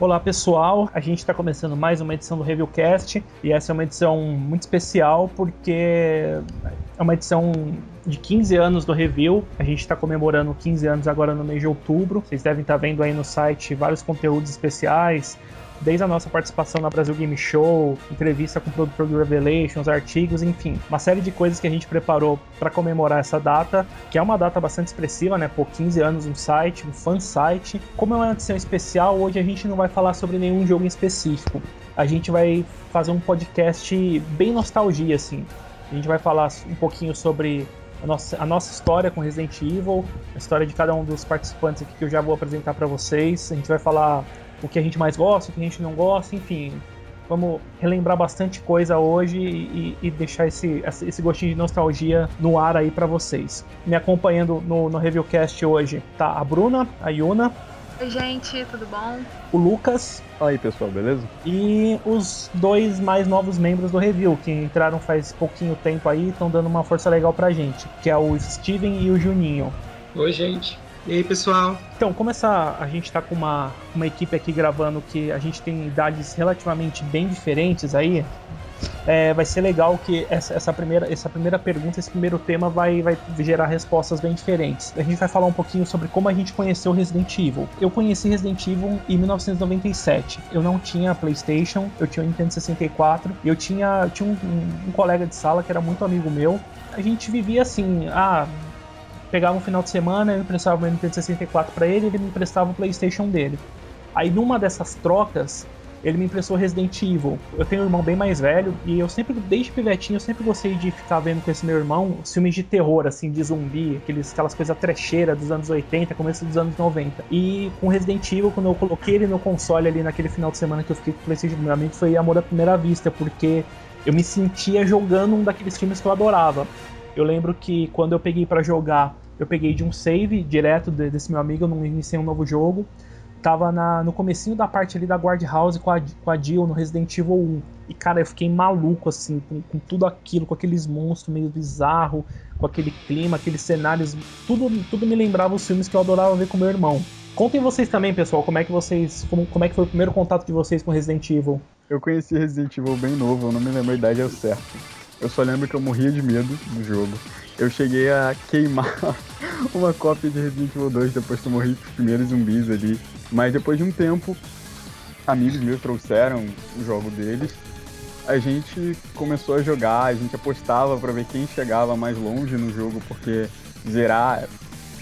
Olá pessoal, a gente está começando mais uma edição do Reviewcast e essa é uma edição muito especial porque é uma edição de 15 anos do Review. A gente está comemorando 15 anos agora no mês de outubro. Vocês devem estar tá vendo aí no site vários conteúdos especiais, desde a nossa participação na Brasil Game Show, entrevista com o produtor do Revelations, artigos, enfim, uma série de coisas que a gente preparou para comemorar essa data, que é uma data bastante expressiva, né? Por 15 anos um site, um fan site. Como é uma edição especial, hoje a gente não vai falar sobre nenhum jogo em específico. A gente vai fazer um podcast bem nostalgia, assim. A gente vai falar um pouquinho sobre a nossa, a nossa história com Resident Evil, a história de cada um dos participantes aqui que eu já vou apresentar para vocês. A gente vai falar o que a gente mais gosta, o que a gente não gosta, enfim. Vamos relembrar bastante coisa hoje e, e deixar esse, esse gostinho de nostalgia no ar aí para vocês. Me acompanhando no, no Reviewcast hoje tá a Bruna, a Yuna. Oi, gente, tudo bom? O Lucas. Aí, pessoal, beleza? E os dois mais novos membros do Review, que entraram faz pouquinho tempo aí e estão dando uma força legal pra gente, que é o Steven e o Juninho. Oi, gente. E aí, pessoal? Então, como essa, a gente tá com uma, uma equipe aqui gravando que a gente tem idades relativamente bem diferentes aí, é, vai ser legal que essa, essa, primeira, essa primeira pergunta, esse primeiro tema vai, vai gerar respostas bem diferentes. A gente vai falar um pouquinho sobre como a gente conheceu Resident Evil. Eu conheci Resident Evil em 1997. Eu não tinha PlayStation, eu tinha o Nintendo 64 e eu tinha, tinha um, um, um colega de sala que era muito amigo meu. A gente vivia assim, ah, pegava um final de semana, eu emprestava o meu Nintendo 64 para ele, ele me emprestava o PlayStation dele. Aí numa dessas trocas, ele me emprestou Resident Evil. Eu tenho um irmão bem mais velho e eu sempre, desde pivetinho, eu sempre gostei de ficar vendo com esse meu irmão filmes de terror, assim, de zumbi, aqueles, aquelas coisas trecheiras dos anos 80, começo dos anos 90. E com Resident Evil, quando eu coloquei ele no console ali naquele final de semana que eu fiquei com o PlayStation, realmente foi amor à primeira vista, porque eu me sentia jogando um daqueles filmes que eu adorava. Eu lembro que quando eu peguei para jogar, eu peguei de um save direto desse meu amigo, eu não iniciei um novo jogo. Tava na, no comecinho da parte ali da Guard House com a, com a Jill no Resident Evil 1. E cara, eu fiquei maluco assim, com, com tudo aquilo, com aqueles monstros meio bizarro, com aquele clima, aqueles cenários, tudo, tudo me lembrava os filmes que eu adorava ver com meu irmão. Contem vocês também, pessoal, como é que vocês. Como, como é que foi o primeiro contato de vocês com Resident Evil? Eu conheci Resident Evil bem novo, eu não me lembro a idade ao certo. Eu só lembro que eu morria de medo do jogo. Eu cheguei a queimar uma cópia de Resident Evil 2 depois que eu morri com os primeiros zumbis ali. Mas depois de um tempo, amigos meus trouxeram o jogo deles. A gente começou a jogar, a gente apostava para ver quem chegava mais longe no jogo, porque zerar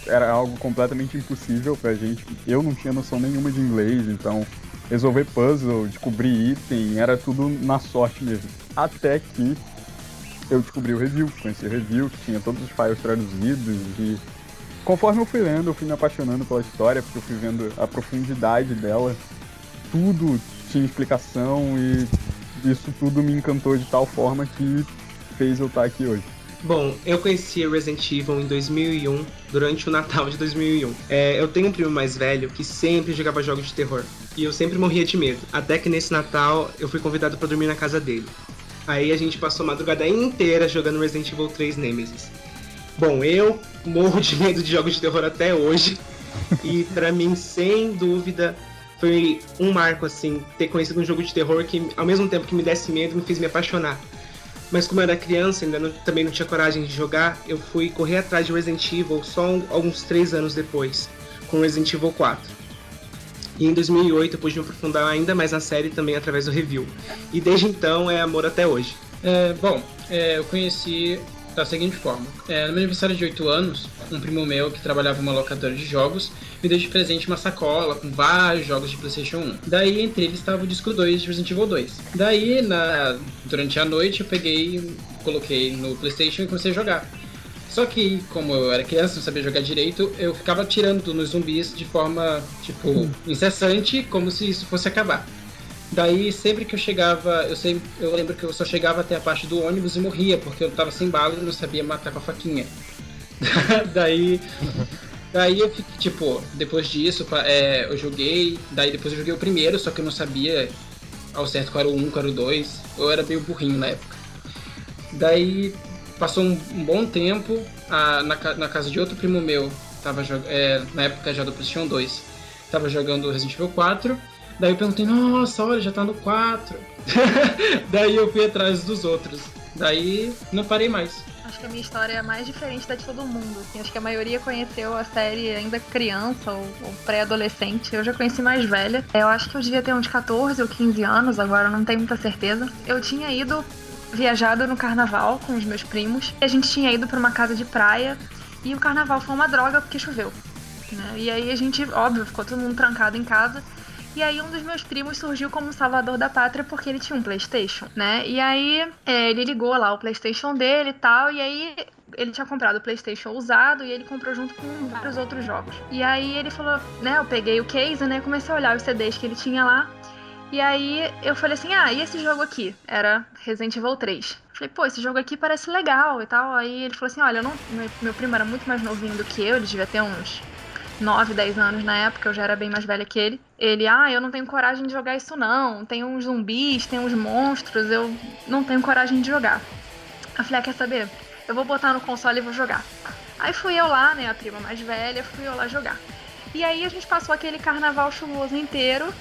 era algo completamente impossível pra gente. Eu não tinha noção nenhuma de inglês, então resolver puzzle, descobrir item, era tudo na sorte mesmo. Até que eu descobri o review, conheci o review, que tinha todos os files traduzidos e conforme eu fui lendo, eu fui me apaixonando pela história, porque eu fui vendo a profundidade dela. Tudo tinha explicação e isso tudo me encantou de tal forma que fez eu estar aqui hoje. Bom, eu conheci Resident Evil em 2001, durante o Natal de 2001. É, eu tenho um primo mais velho que sempre jogava jogos de terror, e eu sempre morria de medo. Até que nesse Natal eu fui convidado para dormir na casa dele. Aí a gente passou a madrugada inteira jogando Resident Evil 3 Nemesis. Bom, eu morro de medo de jogos de terror até hoje. e para mim, sem dúvida, foi um marco, assim, ter conhecido um jogo de terror que, ao mesmo tempo que me desse medo, me fez me apaixonar. Mas como eu era criança, ainda não, também não tinha coragem de jogar, eu fui correr atrás de Resident Evil só um, alguns três anos depois, com Resident Evil 4. E em 2008 eu pude me aprofundar ainda mais na série também através do review. E desde então é amor até hoje. É, bom, é, eu conheci da seguinte forma: é, no meu aniversário de 8 anos, um primo meu que trabalhava em uma locadora de jogos me deu de presente uma sacola com vários jogos de PlayStation 1. Daí, entre eles, estava o disco 2 de Resident Evil 2. Daí, na, durante a noite, eu peguei, coloquei no PlayStation e comecei a jogar. Só que, como eu era criança, não sabia jogar direito, eu ficava atirando nos zumbis de forma, tipo, hum. incessante, como se isso fosse acabar. Daí, sempre que eu chegava, eu, sempre, eu lembro que eu só chegava até a parte do ônibus e morria, porque eu tava sem bala e não sabia matar com a faquinha. daí, daí eu fiquei, tipo, depois disso, é, eu joguei, daí depois eu joguei o primeiro, só que eu não sabia ao certo qual era o 1, qual era o 2, eu era meio burrinho na época. Daí, Passou um, um bom tempo a, na, na, casa de outro primo meu, tava, é, na época já do PlayStation 2, tava jogando Resident Evil 4. Daí eu perguntei, nossa, olha, já tá no 4. Daí eu fui atrás dos outros. Daí não parei mais. Acho que a minha história é mais diferente da de todo mundo. Assim, acho que a maioria conheceu a série ainda criança ou, ou pré-adolescente. Eu já conheci mais velha. Eu acho que eu devia ter uns 14 ou 15 anos, agora não tenho muita certeza. Eu tinha ido viajado no carnaval com os meus primos. A gente tinha ido para uma casa de praia e o carnaval foi uma droga porque choveu. Né? E aí a gente, óbvio, ficou todo mundo trancado em casa. E aí um dos meus primos surgiu como salvador da pátria porque ele tinha um Playstation, né? E aí é, ele ligou lá o Playstation dele e tal, e aí ele tinha comprado o PlayStation usado e ele comprou junto com vários outros jogos. E aí ele falou, né? Eu peguei o case, né? Comecei a olhar os CDs que ele tinha lá. E aí eu falei assim: ah, e esse jogo aqui? Era Resident Evil 3. Falei, pô, esse jogo aqui parece legal e tal. Aí ele falou assim: olha, não... meu, meu primo era muito mais novinho do que eu, ele devia ter uns 9, 10 anos na época, eu já era bem mais velha que ele. Ele, ah, eu não tenho coragem de jogar isso não. Tem uns zumbis, tem uns monstros, eu não tenho coragem de jogar. Eu falei, ah, quer saber? Eu vou botar no console e vou jogar. Aí fui eu lá, né, a prima mais velha, fui eu lá jogar. E aí a gente passou aquele carnaval chuvoso inteiro,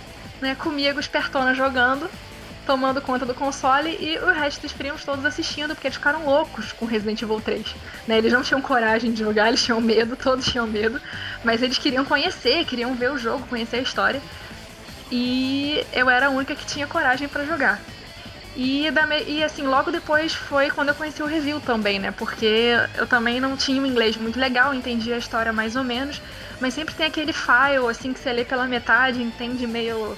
né, comigo espertona jogando tomando conta do console e o resto dos primos todos assistindo, porque eles ficaram loucos com Resident Evil 3. Né? Eles não tinham coragem de jogar, eles tinham medo, todos tinham medo, mas eles queriam conhecer, queriam ver o jogo, conhecer a história. E eu era a única que tinha coragem para jogar. E, e assim, logo depois foi quando eu conheci o review também, né? Porque eu também não tinha um inglês muito legal, entendia a história mais ou menos, mas sempre tem aquele file, assim, que você lê pela metade, entende meio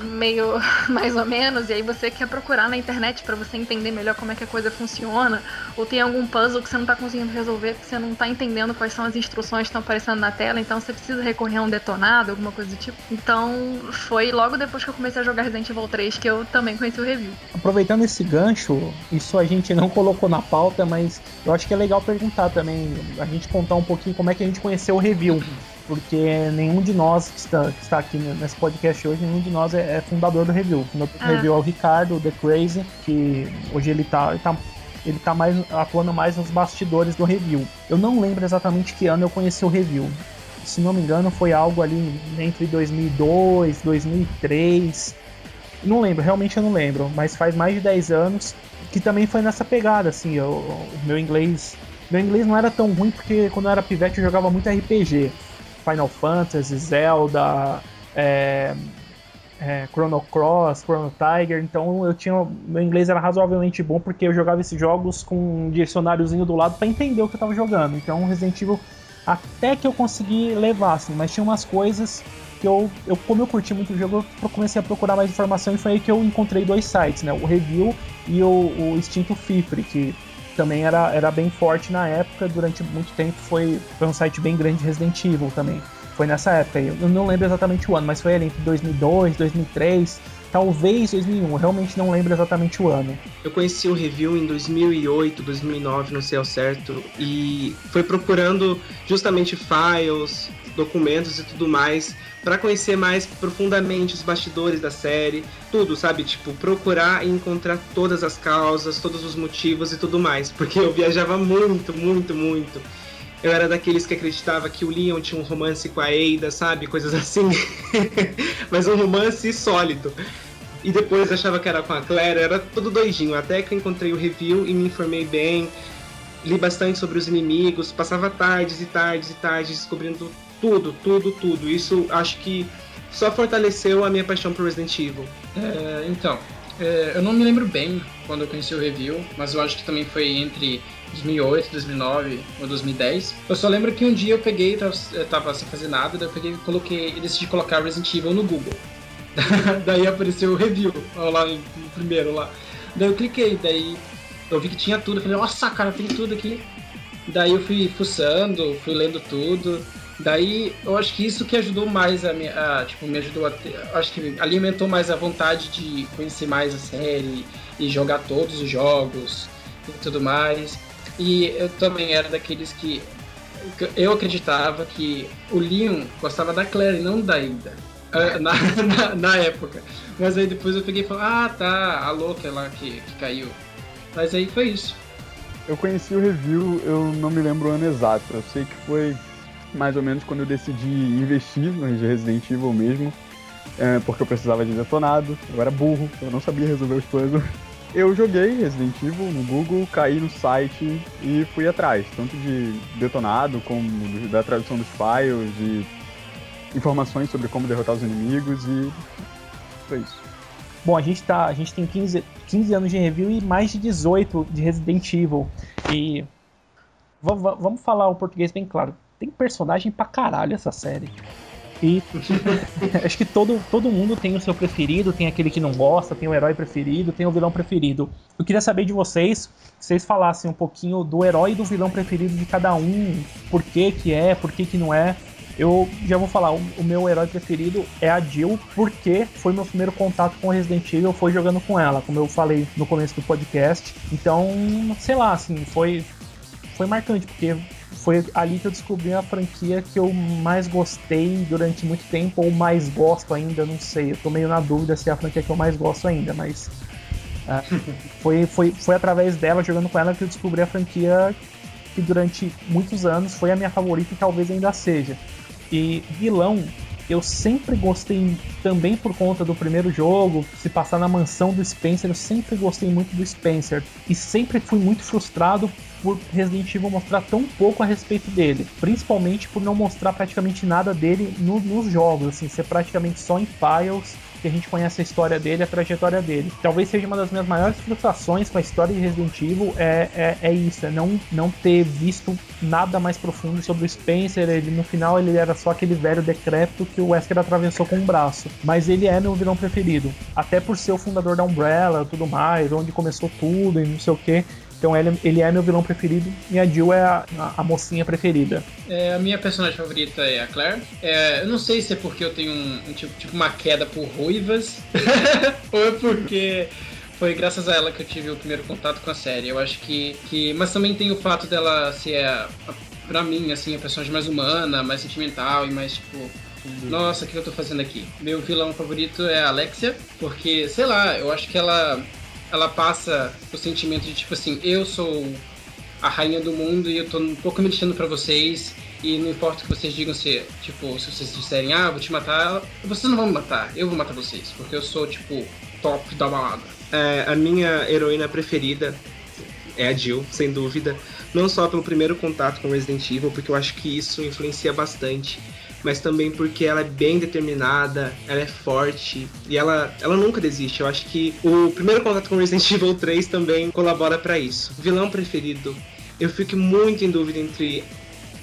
meio mais ou menos, e aí você quer procurar na internet para você entender melhor como é que a coisa funciona, ou tem algum puzzle que você não tá conseguindo resolver porque você não tá entendendo quais são as instruções que estão aparecendo na tela, então você precisa recorrer a um detonado, alguma coisa do tipo. Então foi logo depois que eu comecei a jogar Resident Evil 3 que eu também conheci o review. Aproveitando esse gancho, isso a gente não colocou na pauta, mas eu acho que é legal perguntar também, a gente contar um pouquinho como é que a gente conheceu o review porque nenhum de nós que está, que está aqui nesse podcast hoje, nenhum de nós é, é fundador do review. O fundador do ah. review é o Ricardo, The Crazy, que hoje ele está ele tá, ele tá mais, atuando mais nos bastidores do review. Eu não lembro exatamente que ano eu conheci o review. Se não me engano, foi algo ali entre 2002, 2003. Não lembro, realmente eu não lembro, mas faz mais de 10 anos que também foi nessa pegada, assim, o meu inglês. Meu inglês não era tão ruim porque quando eu era pivete eu jogava muito RPG. Final Fantasy, Zelda, é, é, Chrono Cross, Chrono Tiger, então eu tinha. Meu inglês era razoavelmente bom porque eu jogava esses jogos com um dicionáriozinho do lado para entender o que eu tava jogando. Então Resident Evil até que eu consegui levar, assim, mas tinha umas coisas que eu, eu como eu curti muito o jogo, eu comecei a procurar mais informação e foi aí que eu encontrei dois sites, né? O Review e o, o Instinto Fifre, que também era, era bem forte na época, durante muito tempo foi, foi um site bem grande de Resident Evil também. Foi nessa época, eu não lembro exatamente o ano, mas foi ali entre 2002, 2003, talvez 2001, eu realmente não lembro exatamente o ano. Eu conheci o review em 2008, 2009, não sei ao certo, e foi procurando justamente files, documentos e tudo mais para conhecer mais profundamente os bastidores da série, tudo, sabe? Tipo, procurar e encontrar todas as causas, todos os motivos e tudo mais, porque eu viajava muito, muito, muito. Eu era daqueles que acreditava que o Leon tinha um romance com a Ada, sabe? Coisas assim. Mas um romance sólido. E depois achava que era com a Claire, era tudo doidinho. Até que eu encontrei o review e me informei bem. Li bastante sobre os inimigos, passava tardes e tardes e tardes descobrindo tudo, tudo, tudo. Isso acho que só fortaleceu a minha paixão por Resident Evil. É, então, é, eu não me lembro bem quando eu conheci o review, mas eu acho que também foi entre 2008, 2009 ou 2010. Eu só lembro que um dia eu peguei, tava, tava sem fazer nada, daí eu peguei e coloquei, decidi colocar Resident Evil no Google. daí apareceu o review, lá no primeiro lá. Daí eu cliquei, daí eu vi que tinha tudo, eu falei, nossa cara, tem tudo aqui. Daí eu fui fuçando, fui lendo tudo. Daí eu acho que isso que ajudou mais a me, a, tipo, me ajudou a ter, acho que alimentou mais a vontade de conhecer mais a série e jogar todos os jogos e tudo mais. E eu também era daqueles que eu acreditava que o Leon gostava da Claire e não da Ida. Ah, na, na, na, época. Mas aí depois eu peguei e falei, ah tá, a louca lá que, que caiu. Mas aí foi isso. Eu conheci o review, eu não me lembro o ano exato. Eu sei que foi mais ou menos quando eu decidi investir no Resident Evil mesmo. é, porque eu precisava de detonado, eu era burro, eu não sabia resolver os puzzles. Eu joguei Resident Evil no Google, caí no site e fui atrás, tanto de detonado como da tradução dos files, de informações sobre como derrotar os inimigos e foi isso. Bom, a gente, tá, a gente tem 15, 15 anos de review e mais de 18 de Resident Evil. E vamos falar o português bem claro. Tem personagem pra caralho essa série. Acho que todo, todo mundo tem o seu preferido, tem aquele que não gosta, tem o herói preferido, tem o vilão preferido. Eu queria saber de vocês, vocês falassem um pouquinho do herói e do vilão preferido de cada um, por que que é, por que que não é. Eu já vou falar, o, o meu herói preferido é a Jill, porque foi meu primeiro contato com Resident Evil, foi jogando com ela, como eu falei no começo do podcast. Então, sei lá, assim, foi, foi marcante, porque foi ali que eu descobri a franquia que eu mais gostei durante muito tempo, ou mais gosto ainda, não sei. Eu tô meio na dúvida se é a franquia que eu mais gosto ainda, mas. Uh, foi, foi, foi através dela, jogando com ela, que eu descobri a franquia que durante muitos anos foi a minha favorita e talvez ainda seja. E vilão, eu sempre gostei também por conta do primeiro jogo, se passar na mansão do Spencer, eu sempre gostei muito do Spencer e sempre fui muito frustrado por Resident Evil mostrar tão pouco a respeito dele, principalmente por não mostrar praticamente nada dele no, nos jogos, assim, ser praticamente só em files que a gente conhece a história dele, a trajetória dele. Talvez seja uma das minhas maiores frustrações com a história de Resident Evil é, é, é isso, é não, não ter visto nada mais profundo sobre o Spencer. Ele no final ele era só aquele velho decrépito que o Wesker atravessou com um braço. Mas ele é meu vilão preferido, até por ser o fundador da Umbrella, tudo mais, onde começou tudo e não sei o que. Então ele, ele é meu vilão preferido e a Jill é a, a, a mocinha preferida. É, a minha personagem favorita é a Claire. É, eu não sei se é porque eu tenho um, um tipo, tipo uma queda por ruivas ou é porque foi graças a ela que eu tive o primeiro contato com a série. Eu acho que. que mas também tem o fato dela ser, a, a, pra mim, assim, a personagem mais humana, mais sentimental e mais, tipo. Nossa, o que eu tô fazendo aqui? Meu vilão favorito é a Alexia, porque, sei lá, eu acho que ela ela passa o sentimento de tipo assim, eu sou a rainha do mundo e eu tô um pouco mexendo para vocês e não importa o que vocês digam se, tipo, se vocês disserem, ah, vou te matar, vocês não vão me matar, eu vou matar vocês, porque eu sou, tipo, top da balada. É, a minha heroína preferida é a Jill, sem dúvida. Não só pelo primeiro contato com Resident Evil, porque eu acho que isso influencia bastante mas também porque ela é bem determinada, ela é forte e ela, ela nunca desiste. Eu acho que o primeiro contato com Resident Evil 3 também colabora para isso. Vilão preferido, eu fico muito em dúvida entre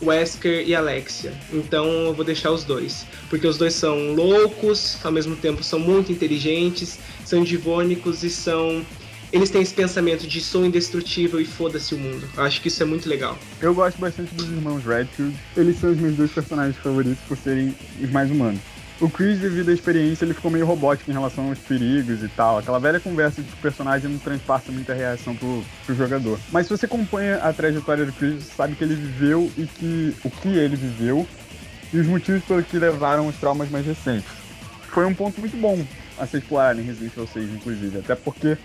Wesker e Alexia. Então eu vou deixar os dois. Porque os dois são loucos, ao mesmo tempo são muito inteligentes, são divônicos e são eles têm esse pensamento de sou indestrutível e foda-se o mundo. Eu acho que isso é muito legal. Eu gosto bastante dos irmãos Redfield. Eles são os meus dois personagens favoritos por serem os mais humanos. O Chris, devido à experiência, ele ficou meio robótico em relação aos perigos e tal. Aquela velha conversa de que o personagem não transpassa muita reação pro, pro jogador. Mas se você acompanha a trajetória do Chris, você sabe que ele viveu e que o que ele viveu e os motivos pelos que levaram os traumas mais recentes. Foi um ponto muito bom a ser explorado em Resident Evil 6, inclusive. Até porque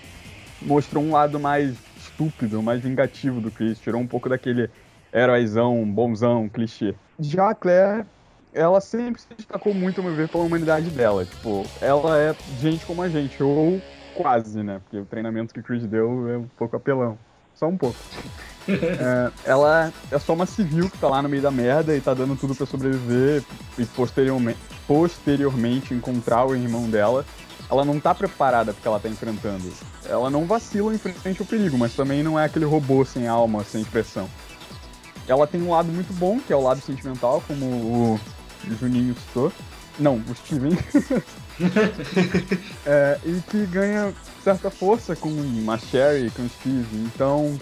mostrou um lado mais estúpido, mais vingativo do Chris, tirou um pouco daquele heróizão, bonzão, clichê. Já a Claire, ela sempre se destacou muito, a meu ver, pela humanidade dela. Tipo, ela é gente como a gente, ou quase, né? Porque o treinamento que o Chris deu é um pouco apelão. Só um pouco. é, ela é só uma civil que tá lá no meio da merda e tá dando tudo para sobreviver e posteriormente, posteriormente encontrar o irmão dela ela não tá preparada porque ela tá enfrentando. Ela não vacila em frente ao perigo, mas também não é aquele robô sem alma, sem expressão. Ela tem um lado muito bom, que é o lado sentimental, como o Juninho citou. Não, o Steven. é, e que ganha certa força com a Sherry, com o Steve. Então,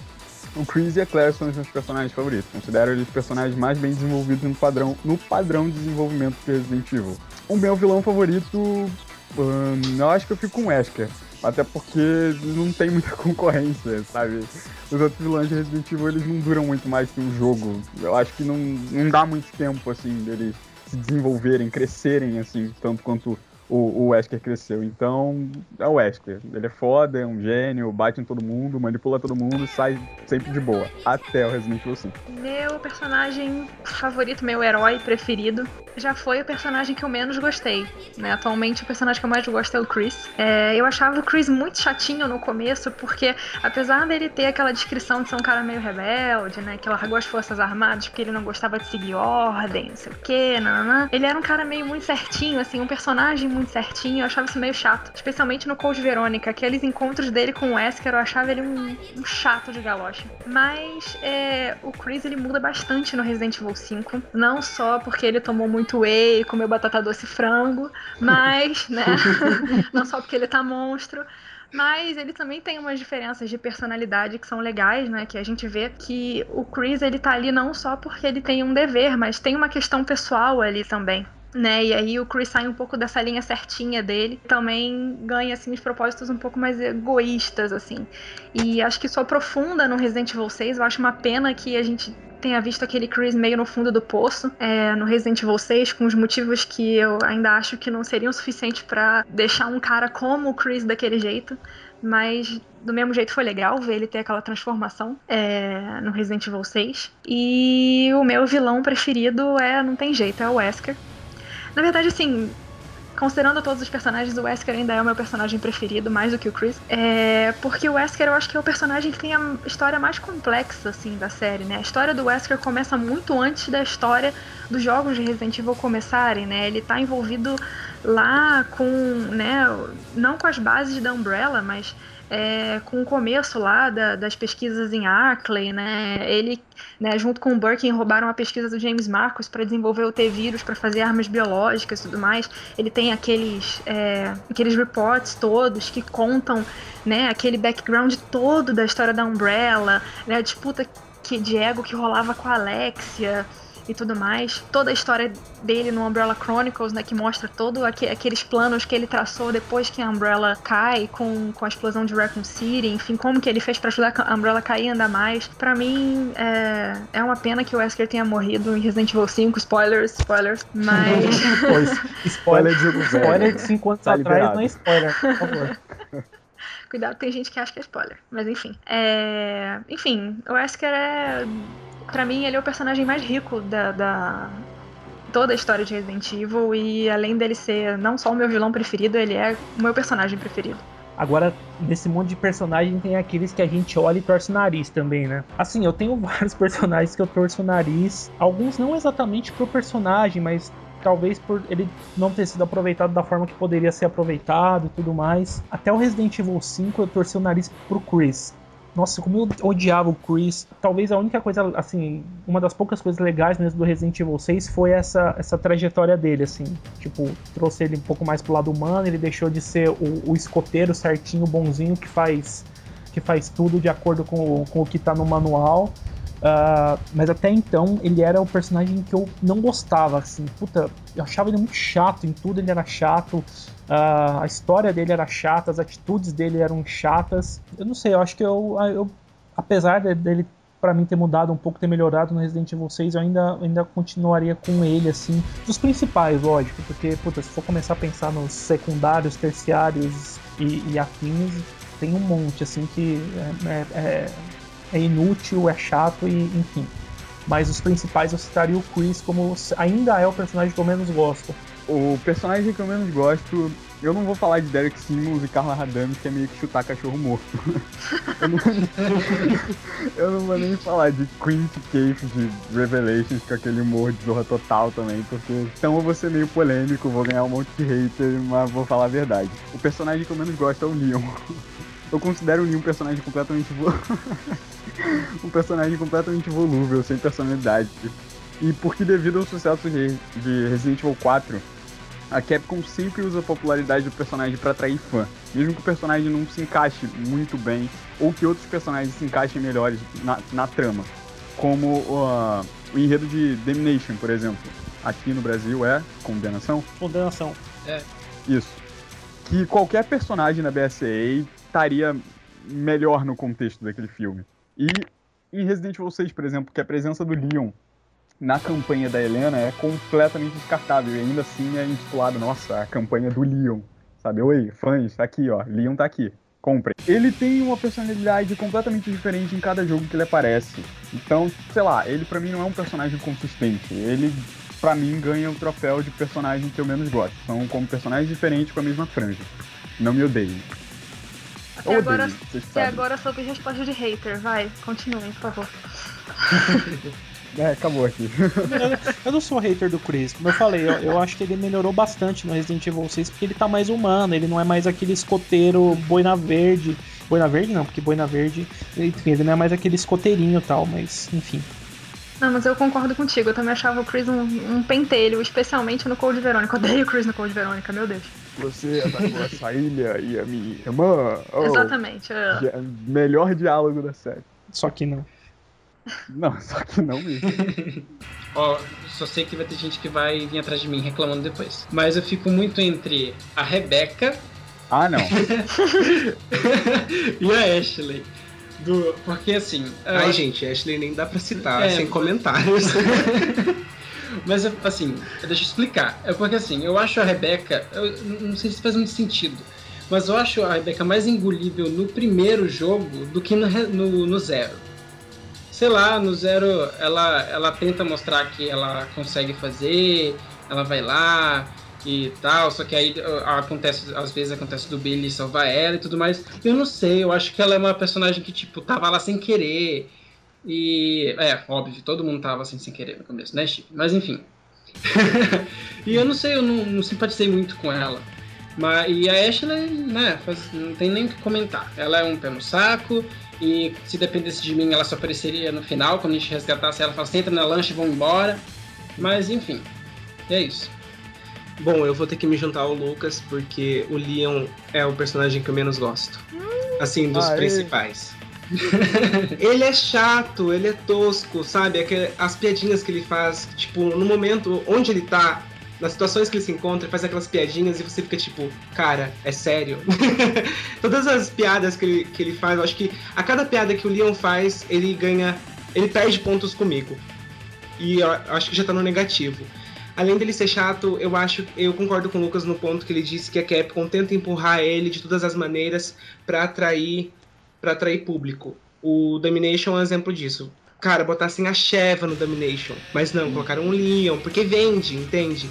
o Chris e a Claire são os meus personagens favoritos. Considero eles os personagens mais bem desenvolvidos no padrão, no padrão de desenvolvimento do Resident Evil. O meu vilão favorito Hum, eu acho que eu fico com o Wesker. Até porque não tem muita concorrência, sabe? Os outros vilões de Resident Evil eles não duram muito mais que um jogo. Eu acho que não, não dá muito tempo, assim, deles se desenvolverem, crescerem, assim, tanto quanto o, o Wesker cresceu. Então, é o Wesker. Ele é foda, é um gênio, bate em todo mundo, manipula todo mundo, sai sempre de boa. Até o Resident Evil 5. Meu personagem favorito, meu herói preferido, já foi o personagem que eu menos gostei. Né? Atualmente, o personagem que eu mais gosto é o Chris. É, eu achava o Chris muito chatinho no começo, porque apesar dele ter aquela descrição de ser um cara meio rebelde, né? Que largou as forças armadas porque ele não gostava de seguir ordem, não sei o quê, nananã. Ele era um cara meio muito certinho, assim, um personagem muito certinho. Eu achava isso meio chato. Especialmente no Code Verônica. Aqueles encontros dele com o Wesker, eu achava ele um, um chato de galocha. Mas é, o Chris, ele muda bastante no Resident Evil 5. Não só porque ele tomou muito whey, comeu batata doce e frango, mas, né? não só porque ele tá monstro. Mas ele também tem umas diferenças de personalidade que são legais, né? Que a gente vê que o Chris ele tá ali não só porque ele tem um dever, mas tem uma questão pessoal ali também. Né? E aí o Chris sai um pouco dessa linha certinha dele, também ganha assim os propósitos um pouco mais egoístas assim. E acho que isso aprofunda no Resident Evil 6. Eu acho uma pena que a gente tenha visto aquele Chris meio no fundo do poço é, no Resident Evil 6, com os motivos que eu ainda acho que não seriam suficientes para deixar um cara como o Chris daquele jeito. Mas do mesmo jeito foi legal ver ele ter aquela transformação é, no Resident Evil 6. E o meu vilão preferido é, não tem jeito, é o Wesker. Na verdade, assim, considerando todos os personagens, o Wesker ainda é o meu personagem preferido, mais do que o Chris. É, porque o Wesker eu acho que é o personagem que tem a história mais complexa, assim, da série, né? A história do Wesker começa muito antes da história dos jogos de Resident Evil começarem, né? Ele tá envolvido lá com, né, não com as bases da Umbrella, mas é, com o começo lá da, das pesquisas em Arkley, né? Ele, né, junto com o Birkin, roubaram a pesquisa do James Marcos para desenvolver o T-vírus para fazer armas biológicas e tudo mais. Ele tem aqueles, é, aqueles reports todos que contam, né, aquele background todo da história da Umbrella, né, a disputa que, de ego que rolava com a Alexia e tudo mais. Toda a história dele no Umbrella Chronicles, né, que mostra todos aqueles planos que ele traçou depois que a Umbrella cai com, com a explosão de Raccoon City, enfim, como que ele fez para ajudar a Umbrella a cair ainda mais. Para mim, é, é uma pena que o Wesker tenha morrido em Resident Evil 5, spoilers, spoilers, mas... spoiler de Spoiler de 5 anos tá atrás liberado. não é spoiler, por favor. Cuidado, tem gente que acha que é spoiler. Mas enfim. É... Enfim, o Wesker é para mim, ele é o personagem mais rico da, da, toda a história de Resident Evil. E além dele ser não só o meu vilão preferido, ele é o meu personagem preferido. Agora, nesse monte de personagem, tem aqueles que a gente olha e torce o nariz também, né? Assim, eu tenho vários personagens que eu torço o nariz. Alguns não exatamente pro personagem, mas talvez por ele não ter sido aproveitado da forma que poderia ser aproveitado e tudo mais. Até o Resident Evil 5 eu torci o nariz pro Chris. Nossa, como eu odiava o Chris. Talvez a única coisa, assim, uma das poucas coisas legais mesmo do Resident Evil 6 foi essa, essa trajetória dele, assim. Tipo, trouxe ele um pouco mais pro lado humano, ele deixou de ser o, o escoteiro certinho, bonzinho, que faz, que faz tudo de acordo com, com o que tá no manual. Uh, mas até então ele era o personagem que eu não gostava, assim. Puta, eu achava ele muito chato, em tudo ele era chato. A história dele era chata, as atitudes dele eram chatas. Eu não sei, eu acho que eu, eu apesar dele para mim ter mudado um pouco, ter melhorado no Resident Evil 6, eu ainda, ainda continuaria com ele, assim, dos principais, lógico, porque, puta, se for começar a pensar nos secundários, terciários e, e afins, tem um monte, assim, que é, é, é inútil, é chato e enfim. Mas os principais eu citaria o Chris como ainda é o personagem que eu menos gosto. O personagem que eu menos gosto, eu não vou falar de Derek Simmons e Carla Radami, que é meio que chutar cachorro morto. eu, não, eu não vou nem falar de Quint Cave de Revelations, com aquele humor de zorra total também, porque então eu vou ser meio polêmico, vou ganhar um monte de hater, mas vou falar a verdade. O personagem que eu menos gosto é o Leon. Eu considero o Leon um personagem completamente um personagem completamente volúvel, sem personalidade. E porque devido ao sucesso de Resident Evil 4, a Capcom sempre usa a popularidade do personagem para atrair fã, mesmo que o personagem não se encaixe muito bem ou que outros personagens se encaixem melhores na, na trama, como uh, o enredo de Damnation, por exemplo. Aqui no Brasil é Condenação? Condenação. É. Isso. Que qualquer personagem na BSA estaria melhor no contexto daquele filme. E em Resident Evil 6, por exemplo, que a presença do Leon na campanha da Helena é completamente descartável. E ainda assim é intitulado, nossa, a campanha do Leon. Sabe? Oi, fãs, tá aqui, ó. Leon tá aqui. Comprem. Ele tem uma personalidade completamente diferente em cada jogo que ele aparece. Então, sei lá, ele para mim não é um personagem consistente. Ele, para mim, ganha o troféu de personagem que eu menos gosto. São como personagens diferentes com a mesma franja. Não me odeiem. Até agora, até agora sobre resposta de hater. Vai, continue, por favor. É, acabou aqui. eu não sou hater do Chris. Como eu falei, eu, eu, acho que ele melhorou bastante no Resident Evil 6 porque ele tá mais humano, ele não é mais aquele escoteiro boina verde. Boina verde não, porque boina verde, enfim, ele não é mais aquele escoteirinho e tal, mas enfim. Não, mas eu concordo contigo. Eu também achava o Chris um, um pentelho, especialmente no Cold Verônica. Odeio o Chris no Cold Verônica, meu Deus. Você atacou essa ilha e a minha irmã. Oh, Exatamente. É. Melhor diálogo da série. Só que não. Não, só que não mesmo. Ó, só sei que vai ter gente que vai vir atrás de mim reclamando depois. Mas eu fico muito entre a Rebeca. Ah, não. e a Ashley. Do, porque assim. Ai, eu... gente, Ashley nem dá pra citar, é, sem comentários. Mas assim, deixa eu explicar. É porque assim, eu acho a Rebeca. Eu não sei se faz muito sentido. Mas eu acho a Rebeca mais engolível no primeiro jogo do que no, no, no zero sei lá, no zero ela, ela tenta mostrar que ela consegue fazer, ela vai lá e tal, só que aí acontece, às vezes acontece do Billy salvar ela e tudo mais. Eu não sei, eu acho que ela é uma personagem que, tipo, tava lá sem querer. E. É, óbvio, todo mundo tava assim sem querer no começo, né, Chip? Mas enfim. e eu não sei, eu não, não simpatizei muito com ela. Mas, e a Ashley, né, faz, não tem nem o que comentar. Ela é um pé no saco, e se dependesse de mim, ela só apareceria no final, quando a gente resgatasse ela, fala assim, entra na lancha e vão embora. Mas enfim, é isso. Bom, eu vou ter que me juntar ao Lucas, porque o Leon é o personagem que eu menos gosto. Assim, dos Aê. principais. ele é chato, ele é tosco, sabe? As piadinhas que ele faz, tipo, no momento onde ele tá, nas situações que ele se encontra, faz aquelas piadinhas e você fica tipo, cara, é sério? Todas as piadas que ele, que ele faz, eu acho que a cada piada que o Leon faz, ele ganha. Ele perde pontos comigo. E eu acho que já tá no negativo. Além dele ser chato, eu acho, eu concordo com o Lucas no ponto que ele disse que a Capcom tenta empurrar ele de todas as maneiras para atrair para atrair público. O Domination é um exemplo disso cara, botassem a Sheva no Domination. Mas não, colocaram um Leon, porque vende, entende?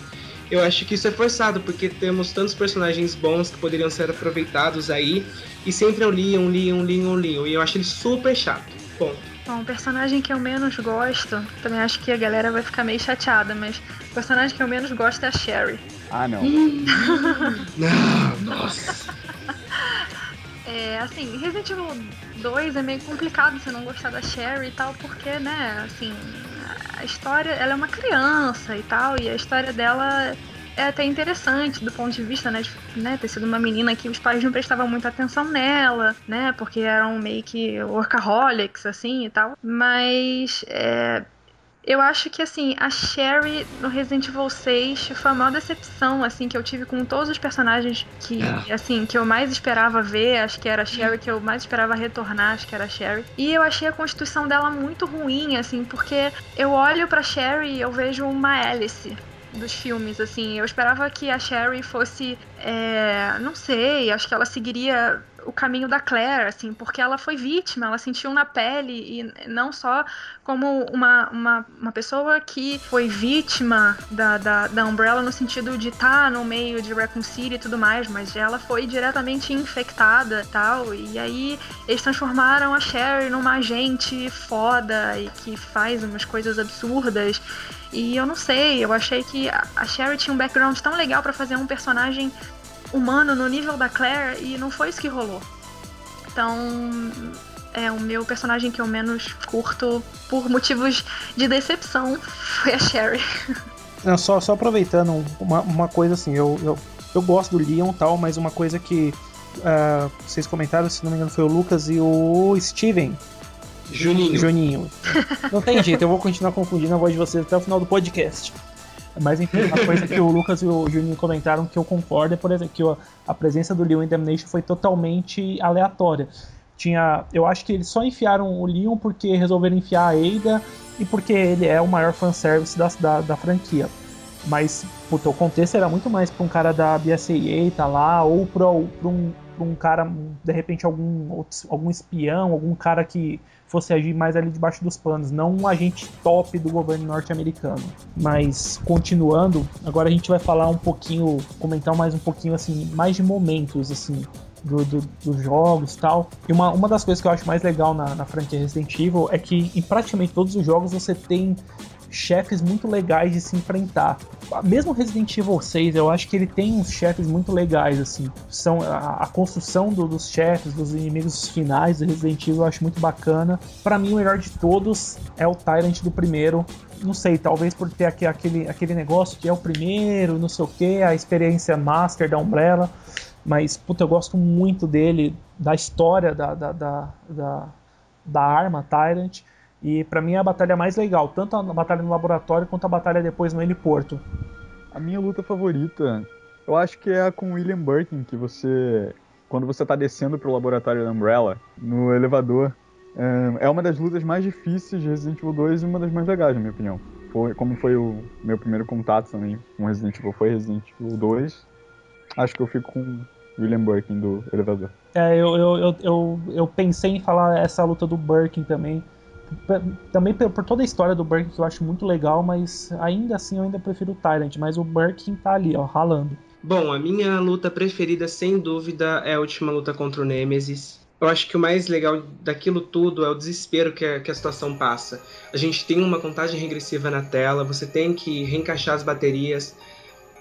Eu acho que isso é forçado, porque temos tantos personagens bons que poderiam ser aproveitados aí, e sempre é o Leon, Leon, Leon, Leon, e eu acho ele super chato. Ponto. Bom, o personagem que eu menos gosto, também acho que a galera vai ficar meio chateada, mas o personagem que eu menos gosto é a Sherry. Ah, não. não, nossa. É, assim, Resident Evil 2 é meio complicado você não gostar da Sherry e tal, porque, né, assim, a história, ela é uma criança e tal, e a história dela é até interessante do ponto de vista, né, de né, ter sido uma menina que os pais não prestavam muita atenção nela, né, porque eram meio que workaholics, assim, e tal, mas, é, eu acho que, assim, a Sherry no Resident Evil 6 foi a maior decepção, assim, que eu tive com todos os personagens que, é. assim, que eu mais esperava ver. Acho que era a Sherry que eu mais esperava retornar, acho que era a Sherry. E eu achei a constituição dela muito ruim, assim, porque eu olho pra Sherry e eu vejo uma Alice dos filmes, assim. Eu esperava que a Sherry fosse, é, não sei, acho que ela seguiria o caminho da Claire, assim, porque ela foi vítima, ela sentiu na pele, e não só como uma, uma, uma pessoa que foi vítima da, da, da Umbrella no sentido de estar tá no meio de Raccoon City e tudo mais, mas ela foi diretamente infectada tal, e aí eles transformaram a Sherry numa agente foda e que faz umas coisas absurdas. E eu não sei, eu achei que a Sherry tinha um background tão legal para fazer um personagem humano no nível da Claire e não foi isso que rolou. Então, é o meu personagem que eu menos curto por motivos de decepção foi a Sherry. Não, só, só aproveitando uma, uma coisa assim, eu, eu, eu gosto do Leon tal, mas uma coisa que uh, vocês comentaram, se não me engano, foi o Lucas e o Steven. Juninho. Juninho. Não tem jeito, eu vou continuar confundindo a voz de vocês até o final do podcast. Mas enfim, uma coisa que o Lucas e o Juninho comentaram que eu concordo é, por exemplo, que a presença do Leon em Damnation foi totalmente aleatória. Tinha, eu acho que eles só enfiaram o Leon porque resolveram enfiar a Ada e porque ele é o maior fanservice da, da, da franquia. Mas, puta, o contexto era muito mais pra um cara da BSAA tá lá, ou pra, um, um cara, de repente, algum, algum espião, algum cara que fosse agir mais ali debaixo dos panos, não um agente top do governo norte-americano. Mas continuando, agora a gente vai falar um pouquinho, comentar mais um pouquinho assim, mais de momentos assim do, do, dos jogos tal. E uma, uma das coisas que eu acho mais legal na, na franquia Resident Evil é que em praticamente todos os jogos você tem chefes muito legais de se enfrentar. Mesmo Resident Evil 6, eu acho que ele tem uns chefes muito legais, assim. São a, a construção do, dos chefes, dos inimigos finais do Resident Evil eu acho muito bacana. Para mim, o melhor de todos é o Tyrant do primeiro. Não sei, talvez por ter aquele, aquele negócio que é o primeiro, não sei o que, a experiência master da Umbrella. Mas, puta, eu gosto muito dele, da história da, da, da, da, da arma Tyrant. E para mim é a batalha mais legal, tanto a batalha no laboratório quanto a batalha depois no heliporto. A minha luta favorita, eu acho que é a com William Birkin, que você. Quando você tá descendo pro laboratório da Umbrella, no elevador. É uma das lutas mais difíceis de Resident Evil 2 e uma das mais legais, na minha opinião. Foi, como foi o meu primeiro contato também com Resident Evil, foi Resident Evil 2. Acho que eu fico com William Birkin do elevador. É, eu, eu, eu, eu, eu pensei em falar essa luta do Birkin também também por toda a história do Birkin que eu acho muito legal, mas ainda assim eu ainda prefiro o Tyrant, mas o Birkin tá ali, ó, ralando. Bom, a minha luta preferida, sem dúvida, é a última luta contra o Nemesis. Eu acho que o mais legal daquilo tudo é o desespero que a, que a situação passa. A gente tem uma contagem regressiva na tela, você tem que reencaixar as baterias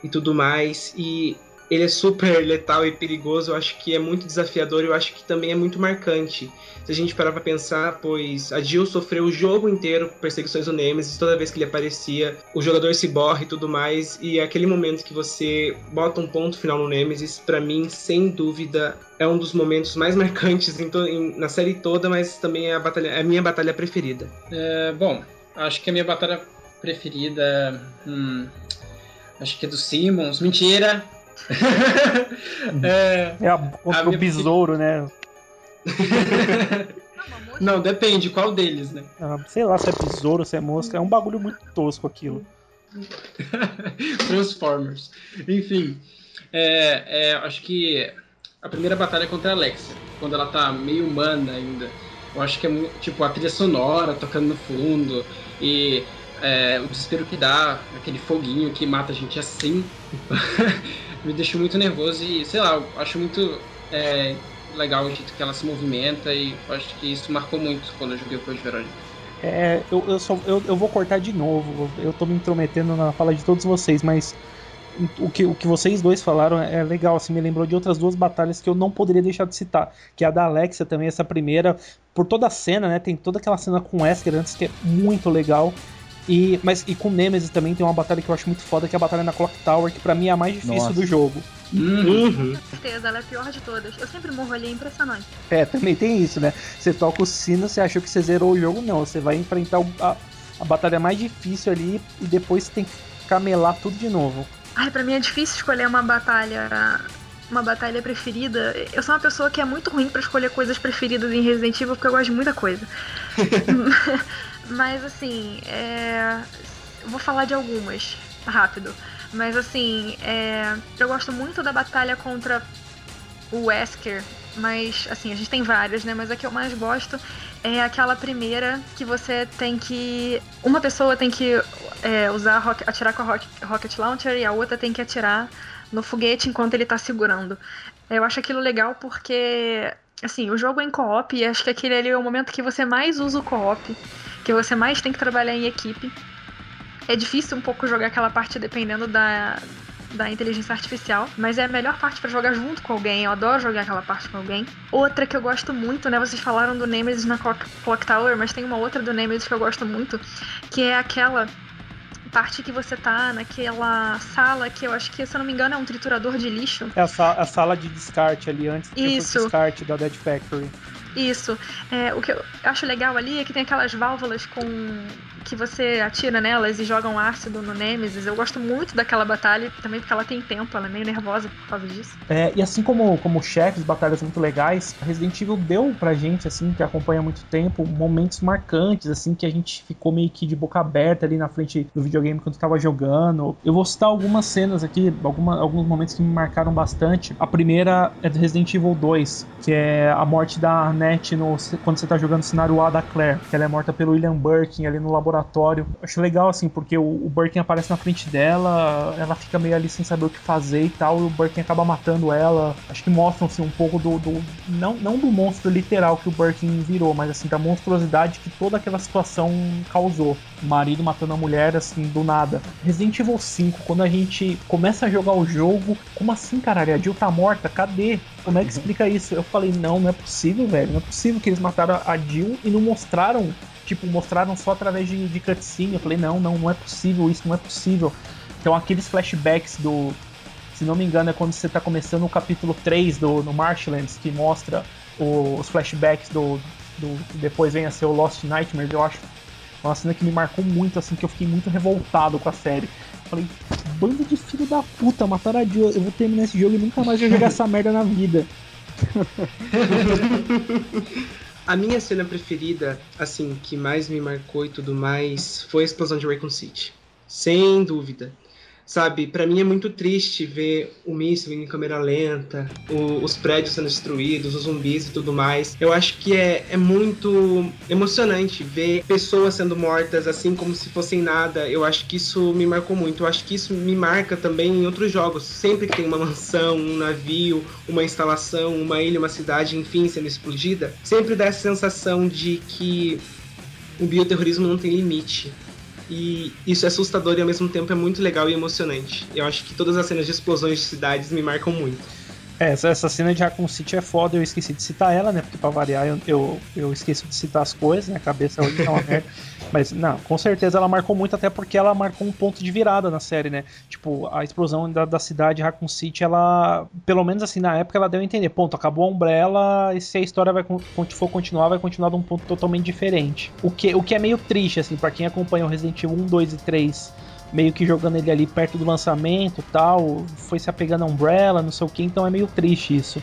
e tudo mais, e ele é super letal e perigoso, eu acho que é muito desafiador eu acho que também é muito marcante. Se a gente parar pra pensar, pois a Jill sofreu o jogo inteiro perseguições do Nemesis, toda vez que ele aparecia, o jogador se borra e tudo mais, e é aquele momento que você bota um ponto final no Nemesis, para mim, sem dúvida, é um dos momentos mais marcantes em em, na série toda, mas também é a, batalha, é a minha batalha preferida. É, bom, acho que a minha batalha preferida. Hum, acho que é do Simmons. Mentira! É, é a, contra o besouro, né? Não, depende, qual deles, né? Ah, sei lá se é besouro, se é mosca, é um bagulho muito tosco aquilo. Transformers. Enfim, é, é, acho que a primeira batalha é contra a Alexia, quando ela tá meio humana ainda. Eu acho que é tipo a trilha sonora tocando no fundo e é, o desespero que dá, aquele foguinho que mata a gente assim. me deixou muito nervoso e, sei lá, acho muito é, legal o jeito que ela se movimenta e acho que isso marcou muito quando eu joguei o Code Verônica. É, eu, eu, só, eu, eu vou cortar de novo, eu tô me intrometendo na fala de todos vocês, mas o que, o que vocês dois falaram é legal, assim, me lembrou de outras duas batalhas que eu não poderia deixar de citar, que é a da Alexia também, essa primeira, por toda a cena, né, tem toda aquela cena com Wesker antes que é muito legal, e, mas, e com Nemesis também tem uma batalha que eu acho muito foda, que é a batalha na Clock Tower, que pra mim é a mais difícil Nossa. do jogo. Uhum. Com certeza, ela é a pior de todas. Eu sempre morro ali, é impressionante. É, também tem isso, né? Você toca o sino, você achou que você zerou o jogo, não. Você vai enfrentar a, a batalha mais difícil ali e depois você tem que camelar tudo de novo. Ai, pra mim é difícil escolher uma batalha uma batalha preferida. Eu sou uma pessoa que é muito ruim para escolher coisas preferidas em Resident Evil porque eu gosto de muita coisa. Mas assim, é... vou falar de algumas, rápido. Mas assim, é... eu gosto muito da batalha contra o Wesker. Mas assim, a gente tem várias, né? Mas a que eu mais gosto é aquela primeira que você tem que. Uma pessoa tem que é, usar atirar com a Rocket Launcher e a outra tem que atirar no foguete enquanto ele tá segurando. Eu acho aquilo legal porque, assim, o jogo é em co-op e acho que aquele ali é o momento que você mais usa o co-op que você mais tem que trabalhar em equipe. É difícil um pouco jogar aquela parte dependendo da, da inteligência artificial, mas é a melhor parte para jogar junto com alguém. Eu adoro jogar aquela parte com alguém. Outra que eu gosto muito, né? Vocês falaram do Nemesis na Clock, Tower, mas tem uma outra do Nemesis que eu gosto muito, que é aquela parte que você tá naquela sala que eu acho que, se eu não me engano, é um triturador de lixo. É a, sa a sala de descarte ali antes Isso. descarte da Dead Factory. Isso. É, o que eu acho legal ali é que tem aquelas válvulas com que você atira nelas e joga um ácido no Nemesis. Eu gosto muito daquela batalha, também porque ela tem tempo, ela é meio nervosa por causa disso. É, e assim como, como chefes, batalhas muito legais, Resident Evil deu pra gente, assim, que acompanha há muito tempo, momentos marcantes, assim, que a gente ficou meio que de boca aberta ali na frente do videogame quando tava jogando. Eu vou citar algumas cenas aqui, alguma, alguns momentos que me marcaram bastante. A primeira é do Resident Evil 2, que é a morte da Annette no, quando você tá jogando o cenário A da Claire, que ela é morta pelo William Birkin ali no laboratório laboratório. Acho legal, assim, porque o, o Birkin aparece na frente dela, ela fica meio ali sem saber o que fazer e tal, e o Birkin acaba matando ela. Acho que mostram, assim, um pouco do. do não, não do monstro literal que o Birkin virou, mas, assim, da monstruosidade que toda aquela situação causou. O marido matando a mulher, assim, do nada. Resident Evil 5, quando a gente começa a jogar o jogo, como assim, caralho? A Jill tá morta? Cadê? Como é que uhum. explica isso? Eu falei, não, não é possível, velho. Não é possível que eles mataram a Jill e não mostraram tipo, mostraram só através de, de cutscene. Eu falei, não, não, não é possível, isso não é possível. Então aqueles flashbacks do. Se não me engano, é quando você tá começando o capítulo 3 do no Marshlands, que mostra o, os flashbacks do, do. Depois vem a ser o Lost Nightmares, eu acho. Uma cena que me marcou muito, assim, que eu fiquei muito revoltado com a série. falei, bando de filho da puta, mataram a Jill, eu vou terminar esse jogo e nunca mais vou jogar essa merda na vida. A minha cena preferida, assim, que mais me marcou e tudo mais, foi a explosão de Raycon City. Sem dúvida. Sabe, para mim é muito triste ver o míssil em câmera lenta, o, os prédios sendo destruídos, os zumbis e tudo mais. Eu acho que é, é muito emocionante ver pessoas sendo mortas assim como se fossem nada. Eu acho que isso me marcou muito. Eu acho que isso me marca também em outros jogos. Sempre que tem uma mansão, um navio, uma instalação, uma ilha, uma cidade, enfim, sendo explodida, sempre dá essa sensação de que o bioterrorismo não tem limite. E isso é assustador e ao mesmo tempo é muito legal e emocionante. Eu acho que todas as cenas de explosões de cidades me marcam muito. É, essa, essa cena de Raccoon City é foda, eu esqueci de citar ela, né? Porque pra variar eu, eu, eu esqueço de citar as coisas, né? A cabeça hoje tá uma merda. Mas, não, com certeza ela marcou muito, até porque ela marcou um ponto de virada na série, né? Tipo, a explosão da, da cidade Raccoon City, ela, pelo menos assim, na época ela deu a entender, ponto, acabou a Umbrella e se a história vai, for continuar, vai continuar de um ponto totalmente diferente. O que, o que é meio triste, assim, para quem acompanha o Resident Evil 1, 2 e 3 meio que jogando ele ali perto do lançamento tal, foi se apegando a Umbrella, não sei o que, então é meio triste isso.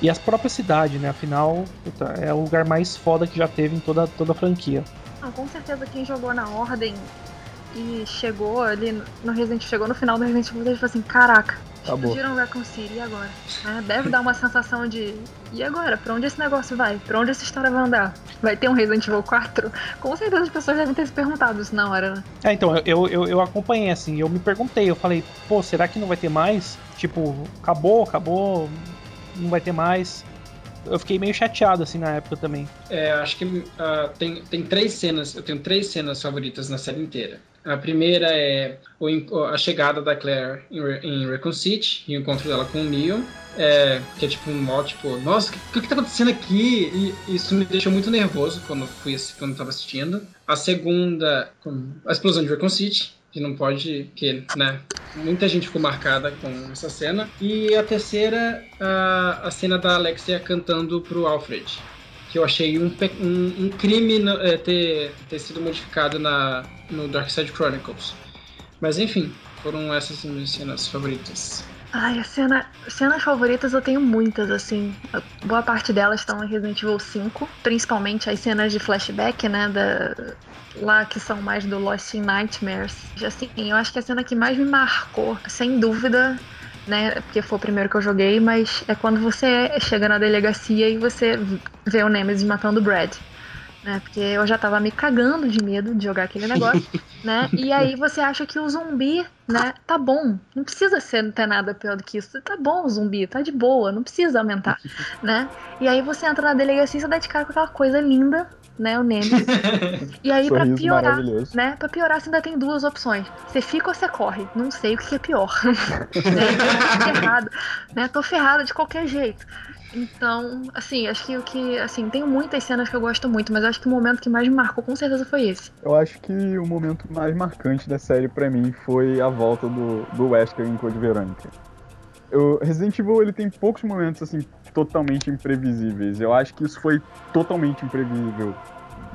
E as próprias cidades, né? Afinal, puta, é o lugar mais foda que já teve em toda, toda a franquia. Não, com certeza quem jogou na Ordem e chegou ali no Resident chegou no final do Resident Evil e falou assim, caraca, Acabou. explodiram Raccoon City, e agora? É, deve dar uma sensação de, e agora? Pra onde esse negócio vai? Pra onde essa história vai andar? Vai ter um Resident Evil 4? Com certeza as pessoas devem ter se perguntado isso na hora, né? É, então, eu, eu, eu acompanhei, assim, eu me perguntei, eu falei, pô, será que não vai ter mais? Tipo, acabou, acabou, não vai ter mais eu fiquei meio chateado assim na época também. É, acho que uh, tem, tem três cenas, eu tenho três cenas favoritas na série inteira. A primeira é a chegada da Claire em, Recon City e o encontro dela com o Neo. É, que é tipo um modo, tipo, nossa, o que, que tá acontecendo aqui? E isso me deixou muito nervoso quando fui quando tava assistindo. A segunda, a explosão de Recon City, que não pode, que, né, muita gente ficou marcada com essa cena. E a terceira, a, a cena da Alexia cantando pro Alfred, que eu achei um, um, um crime é, ter, ter sido modificado na, no Dark Side Chronicles. Mas enfim, foram essas minhas cenas favoritas. Ai, cena, cenas favoritas eu tenho muitas, assim. Boa parte delas estão em Resident Evil 5, principalmente as cenas de flashback, né, da, lá que são mais do Lost in Nightmares. Assim, eu acho que a cena que mais me marcou, sem dúvida, né, porque foi o primeiro que eu joguei, mas é quando você chega na delegacia e você vê o Nemesis matando o Brad. Né, porque eu já tava me cagando de medo de jogar aquele negócio, né? E aí você acha que o zumbi, né, tá bom. Não precisa ser, não ter nada pior do que isso. Tá bom o zumbi, tá de boa, não precisa aumentar, né? E aí você entra na delegacia e você dá de cara com aquela coisa linda, né, o Nemesis. E aí, para piorar, né, pra piorar, você ainda tem duas opções. Você fica ou você corre. Não sei o que é pior. né, tô ferrado, né, tô ferrada de qualquer jeito. Então, assim, acho que o que. Assim, tem muitas cenas que eu gosto muito, mas acho que o momento que mais me marcou com certeza foi esse. Eu acho que o momento mais marcante da série para mim foi a volta do, do Wesker em Code Verônica. Eu, Resident Evil ele tem poucos momentos assim totalmente imprevisíveis. Eu acho que isso foi totalmente imprevisível.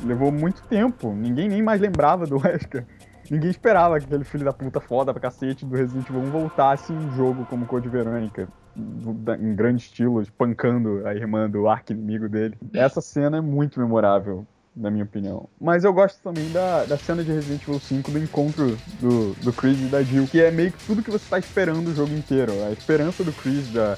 Levou muito tempo, ninguém nem mais lembrava do Wesker. Ninguém esperava que aquele filho da puta foda pra cacete do Resident Evil 1 voltasse em um jogo como Code Verônica, em grande estilo, espancando a irmã do arco-inimigo dele. Essa cena é muito memorável, na minha opinião. Mas eu gosto também da, da cena de Resident Evil 5, do encontro do, do Chris e da Jill, que é meio que tudo que você tá esperando o jogo inteiro. A esperança do Chris, da,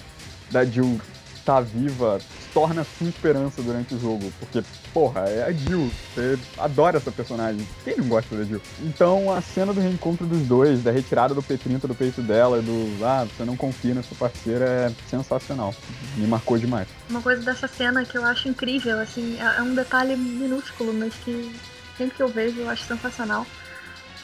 da Jill tá viva torna sua esperança durante o jogo. Porque, porra, é a Jill. Você adora essa personagem. Quem não gosta da Jill? Então, a cena do reencontro dos dois, da retirada do P30 do peito dela, do ah, você não confia na sua parceira, é sensacional. Me marcou demais. Uma coisa dessa cena que eu acho incrível, assim, é, é um detalhe minúsculo, mas que sempre que eu vejo eu acho sensacional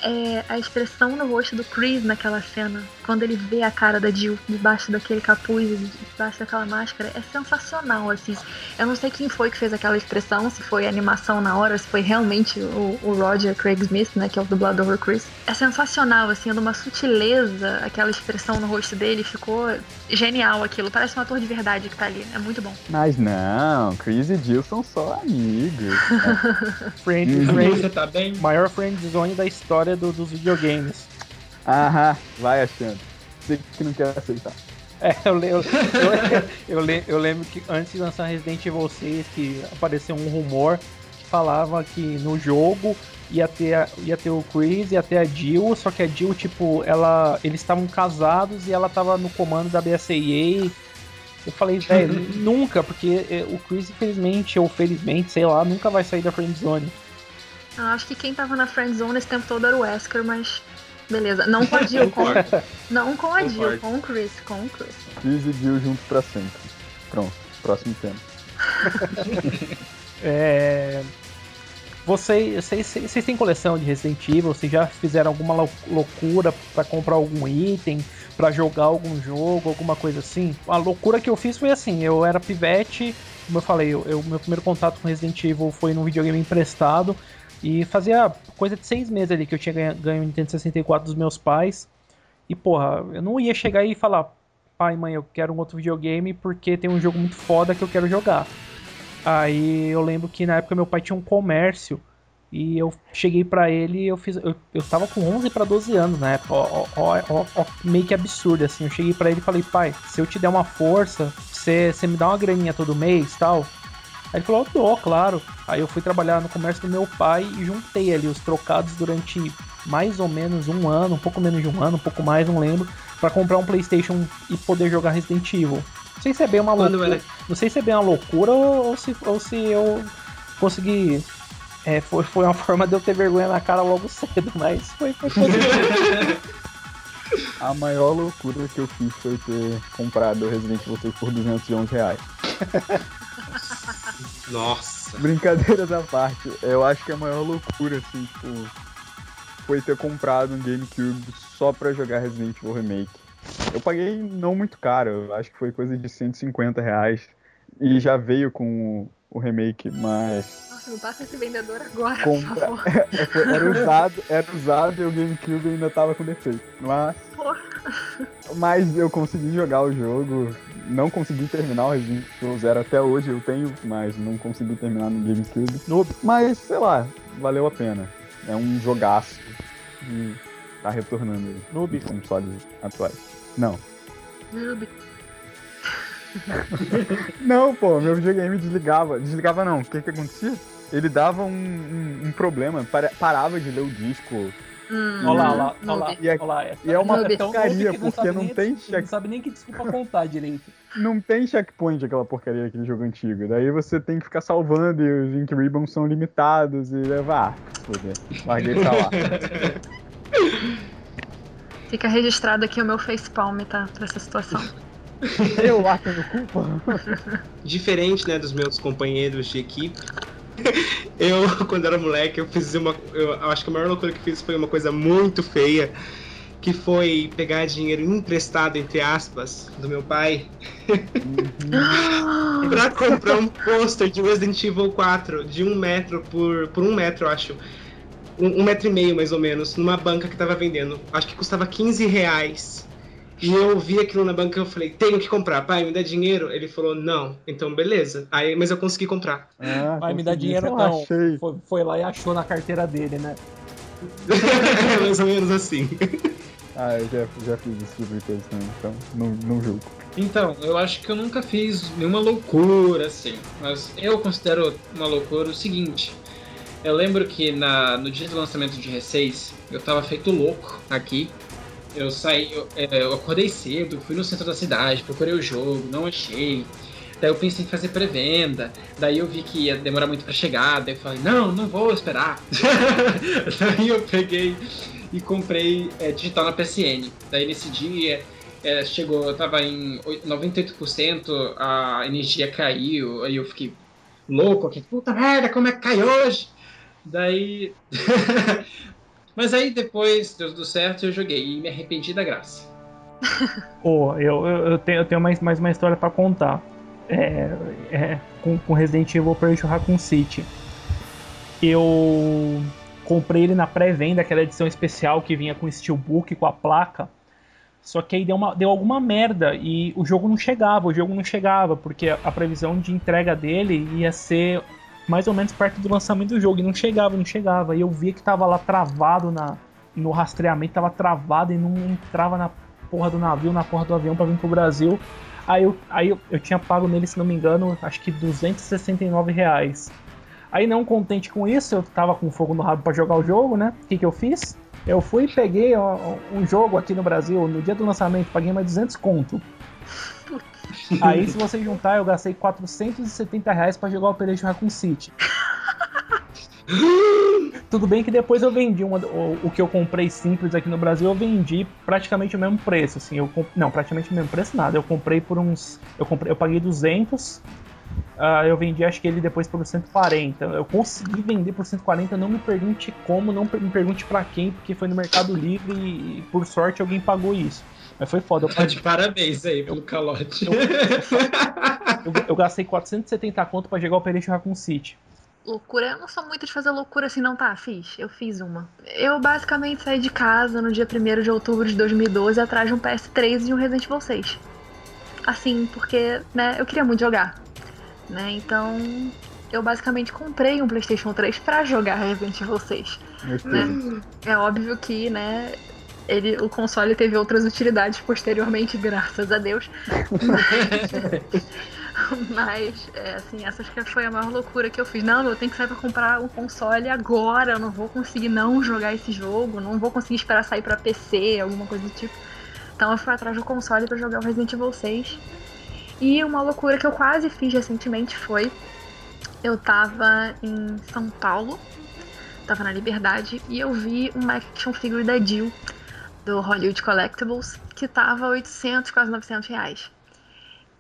é a expressão no rosto do Chris naquela cena, quando ele vê a cara da Jill debaixo daquele capuz, debaixo daquela máscara, é sensacional, assim. Eu não sei quem foi que fez aquela expressão, se foi animação na hora, se foi realmente o, o Roger Craig Smith, né, que é o dublador do Chris. É sensacional, assim, é de uma sutileza aquela expressão no rosto dele, ficou genial aquilo. Parece um ator de verdade que tá ali, é muito bom. Mas não, Chris e Jill são só amigos. Né? friend, friend, tá bem? Maior friendzone da história história do, dos videogames. Aham, vai achando. Sei que não quer aceitar. É, eu, eu, eu, eu, eu, lembro que antes de lançar Resident Evil 6, que apareceu um rumor que falava que no jogo ia ter, ia ter o Chris, ia ter a Jill, só que a Jill, tipo, ela, eles estavam casados e ela tava no comando da BSAA. Eu falei, velho, nunca, porque é, o Chris, infelizmente, ou felizmente, sei lá, nunca vai sair da friendzone. Eu acho que quem tava na friend zone esse tempo todo era o Wesker, mas beleza. Não com a Jill, com, não com a Jill, com o Chris, com o Chris. Chris e Jill juntos pra sempre. Pronto, próximo tema. é... Vocês, vocês, vocês têm coleção de Resident Evil? Vocês já fizeram alguma loucura para comprar algum item, para jogar algum jogo, alguma coisa assim? A loucura que eu fiz foi assim: eu era pivete, como eu falei, eu, eu meu primeiro contato com Resident Evil foi num videogame emprestado. E fazia coisa de seis meses ali que eu tinha ganho, o Nintendo 64 dos meus pais. E porra, eu não ia chegar aí e falar, pai, mãe, eu quero um outro videogame porque tem um jogo muito foda que eu quero jogar. Aí eu lembro que na época meu pai tinha um comércio e eu cheguei para ele eu fiz. Eu, eu tava com 11 para 12 anos na época, ó, ó, ó, ó, meio que absurdo assim. Eu cheguei para ele e falei, pai, se eu te der uma força, você me dá uma graninha todo mês tal. Aí ele falou, dou, claro. Aí eu fui trabalhar no comércio do meu pai e juntei ali os trocados durante mais ou menos um ano, um pouco menos de um ano, um pouco mais, não lembro, para comprar um PlayStation e poder jogar Resident Evil. Não sei se é bem uma loucura. Era... Não sei se é bem uma loucura ou, ou, se, ou se eu consegui. É, foi, foi uma forma de eu ter vergonha na cara logo cedo, mas foi, foi A maior loucura que eu fiz foi ter comprado o Resident Evil por 211 reais. Nossa. Brincadeiras à parte, eu acho que a maior loucura, assim, tipo, foi ter comprado um GameCube só pra jogar Resident Evil Remake. Eu paguei não muito caro, eu acho que foi coisa de 150 reais. E já veio com o remake, mas. Nossa, não passa esse vendedor agora, Compra... por favor. era usado, era usado e o GameCube ainda tava com defeito. Mas. Porra. Mas eu consegui jogar o jogo não consegui terminar o Resident Evil Zero até hoje, eu tenho, mas não consegui terminar no GameCube. Noob. Mas, sei lá, valeu a pena. É um jogaço e tá retornando aí. Noob. Consoles atuais. Não. Noob. não, pô, meu videogame desligava. Desligava não, o que que acontecia? Ele dava um, um, um problema, parava de ler o disco Hum, olha lá, olha lá, olha lá. E é, olha lá, e é uma porcaria, porque não, não tem check... Não sabe nem que desculpa contar direito. Não tem checkpoint aquela porcaria daquele jogo antigo. Daí você tem que ficar salvando e os Ink Ribbons são limitados e levar. Foder, larguei pra lá. Fica registrado aqui o meu facepalm, tá? Pra essa situação. Eu lá tendo culpa? Diferente, né, dos meus companheiros de equipe, eu, quando era moleque, eu fiz uma. Eu acho que a maior loucura que fiz foi uma coisa muito feia. Que foi pegar dinheiro emprestado, entre aspas, do meu pai. Uhum. pra comprar um pôster de Resident Evil 4 de um metro por, por um metro, eu acho. Um, um, metro e meio, mais ou menos, numa banca que tava vendendo. Acho que custava 15 reais. E eu vi aquilo na banca e eu falei, tenho que comprar, pai, me dá dinheiro? Ele falou, não. Então, beleza. Aí, mas eu consegui comprar. Ah, pai, me dá dinheiro não. Foi, foi, lá e achou na carteira dele, né? mais ou menos assim. Ah, eu já, já fiz esse tipo de coisa também, então não, não julgo. Então, eu acho que eu nunca fiz nenhuma loucura assim, mas eu considero uma loucura o seguinte. Eu lembro que na, no dia do lançamento de R6, eu tava feito louco aqui. Eu saí, eu, é, eu acordei cedo, fui no centro da cidade, procurei o jogo, não achei. Daí eu pensei em fazer pré-venda. Daí eu vi que ia demorar muito para chegar. Daí eu falei, não, não vou esperar. daí eu peguei e comprei é, digital na PSN. Daí nesse dia é, chegou, eu tava em 98%, a energia caiu, aí eu fiquei louco aqui, puta merda, como é que cai hoje? Daí. Mas aí depois deu tudo certo eu joguei e me arrependi da graça. Pô, oh, eu, eu, tenho, eu tenho mais, mais uma história para contar. É, é, com, com Resident Evil Operation Raccoon City. Eu comprei ele na pré-venda, aquela edição especial que vinha com steelbook, com a placa. Só que aí deu, uma, deu alguma merda e o jogo não chegava, o jogo não chegava, porque a previsão de entrega dele ia ser mais ou menos perto do lançamento do jogo, e não chegava, não chegava. E eu via que tava lá travado na, no rastreamento, tava travado e não entrava na porra do navio, na porra do avião para vir pro Brasil. Aí, eu, aí eu, eu tinha pago nele, se não me engano, acho que 269 reais. Aí não contente com isso, eu tava com fogo no rabo para jogar o jogo, né? O que, que eu fiz? Eu fui e peguei ó, um jogo aqui no Brasil, no dia do lançamento, paguei mais 200 conto. Aí se você juntar, eu gastei 470 reais pra jogar o Operation Raccoon City. Tudo bem que depois eu vendi uma, o, o, que eu comprei simples aqui no Brasil, eu vendi praticamente o mesmo preço, assim, eu não, praticamente o mesmo preço nada. Eu comprei por uns, eu comprei, eu paguei 200 Uh, eu vendi acho que ele depois por 140. Eu consegui vender por 140, não me pergunte como, não me pergunte para quem, porque foi no Mercado Livre e, por sorte alguém pagou isso. Mas foi foda. Eu, de parabéns aí pelo calote. Eu, eu, eu, gastei 470 conto pra jogar o Operation Raccoon City. Loucura, eu não sou muito de fazer loucura assim, não, tá? Fiz, eu fiz uma. Eu basicamente saí de casa no dia 1 de outubro de 2012 atrás de um PS3 e um Resident Evil 6. Assim, porque, né, eu queria muito jogar né? Então, eu basicamente comprei um PlayStation 3 para jogar Resident Evil 6. Né? É óbvio que, né, ele, o console teve outras utilidades posteriormente, graças a Deus. Mas, mas é, assim, essa acho que foi a maior loucura que eu fiz. Não, eu tenho que sair pra comprar um console agora. Eu não vou conseguir não jogar esse jogo. Não vou conseguir esperar sair pra PC, alguma coisa do tipo. Então eu fui atrás do console para jogar o Resident Evil 6. E uma loucura que eu quase fiz recentemente foi: eu tava em São Paulo, tava na Liberdade, e eu vi uma action figure da Jill, do Hollywood Collectibles, que tava 800, quase 900 reais.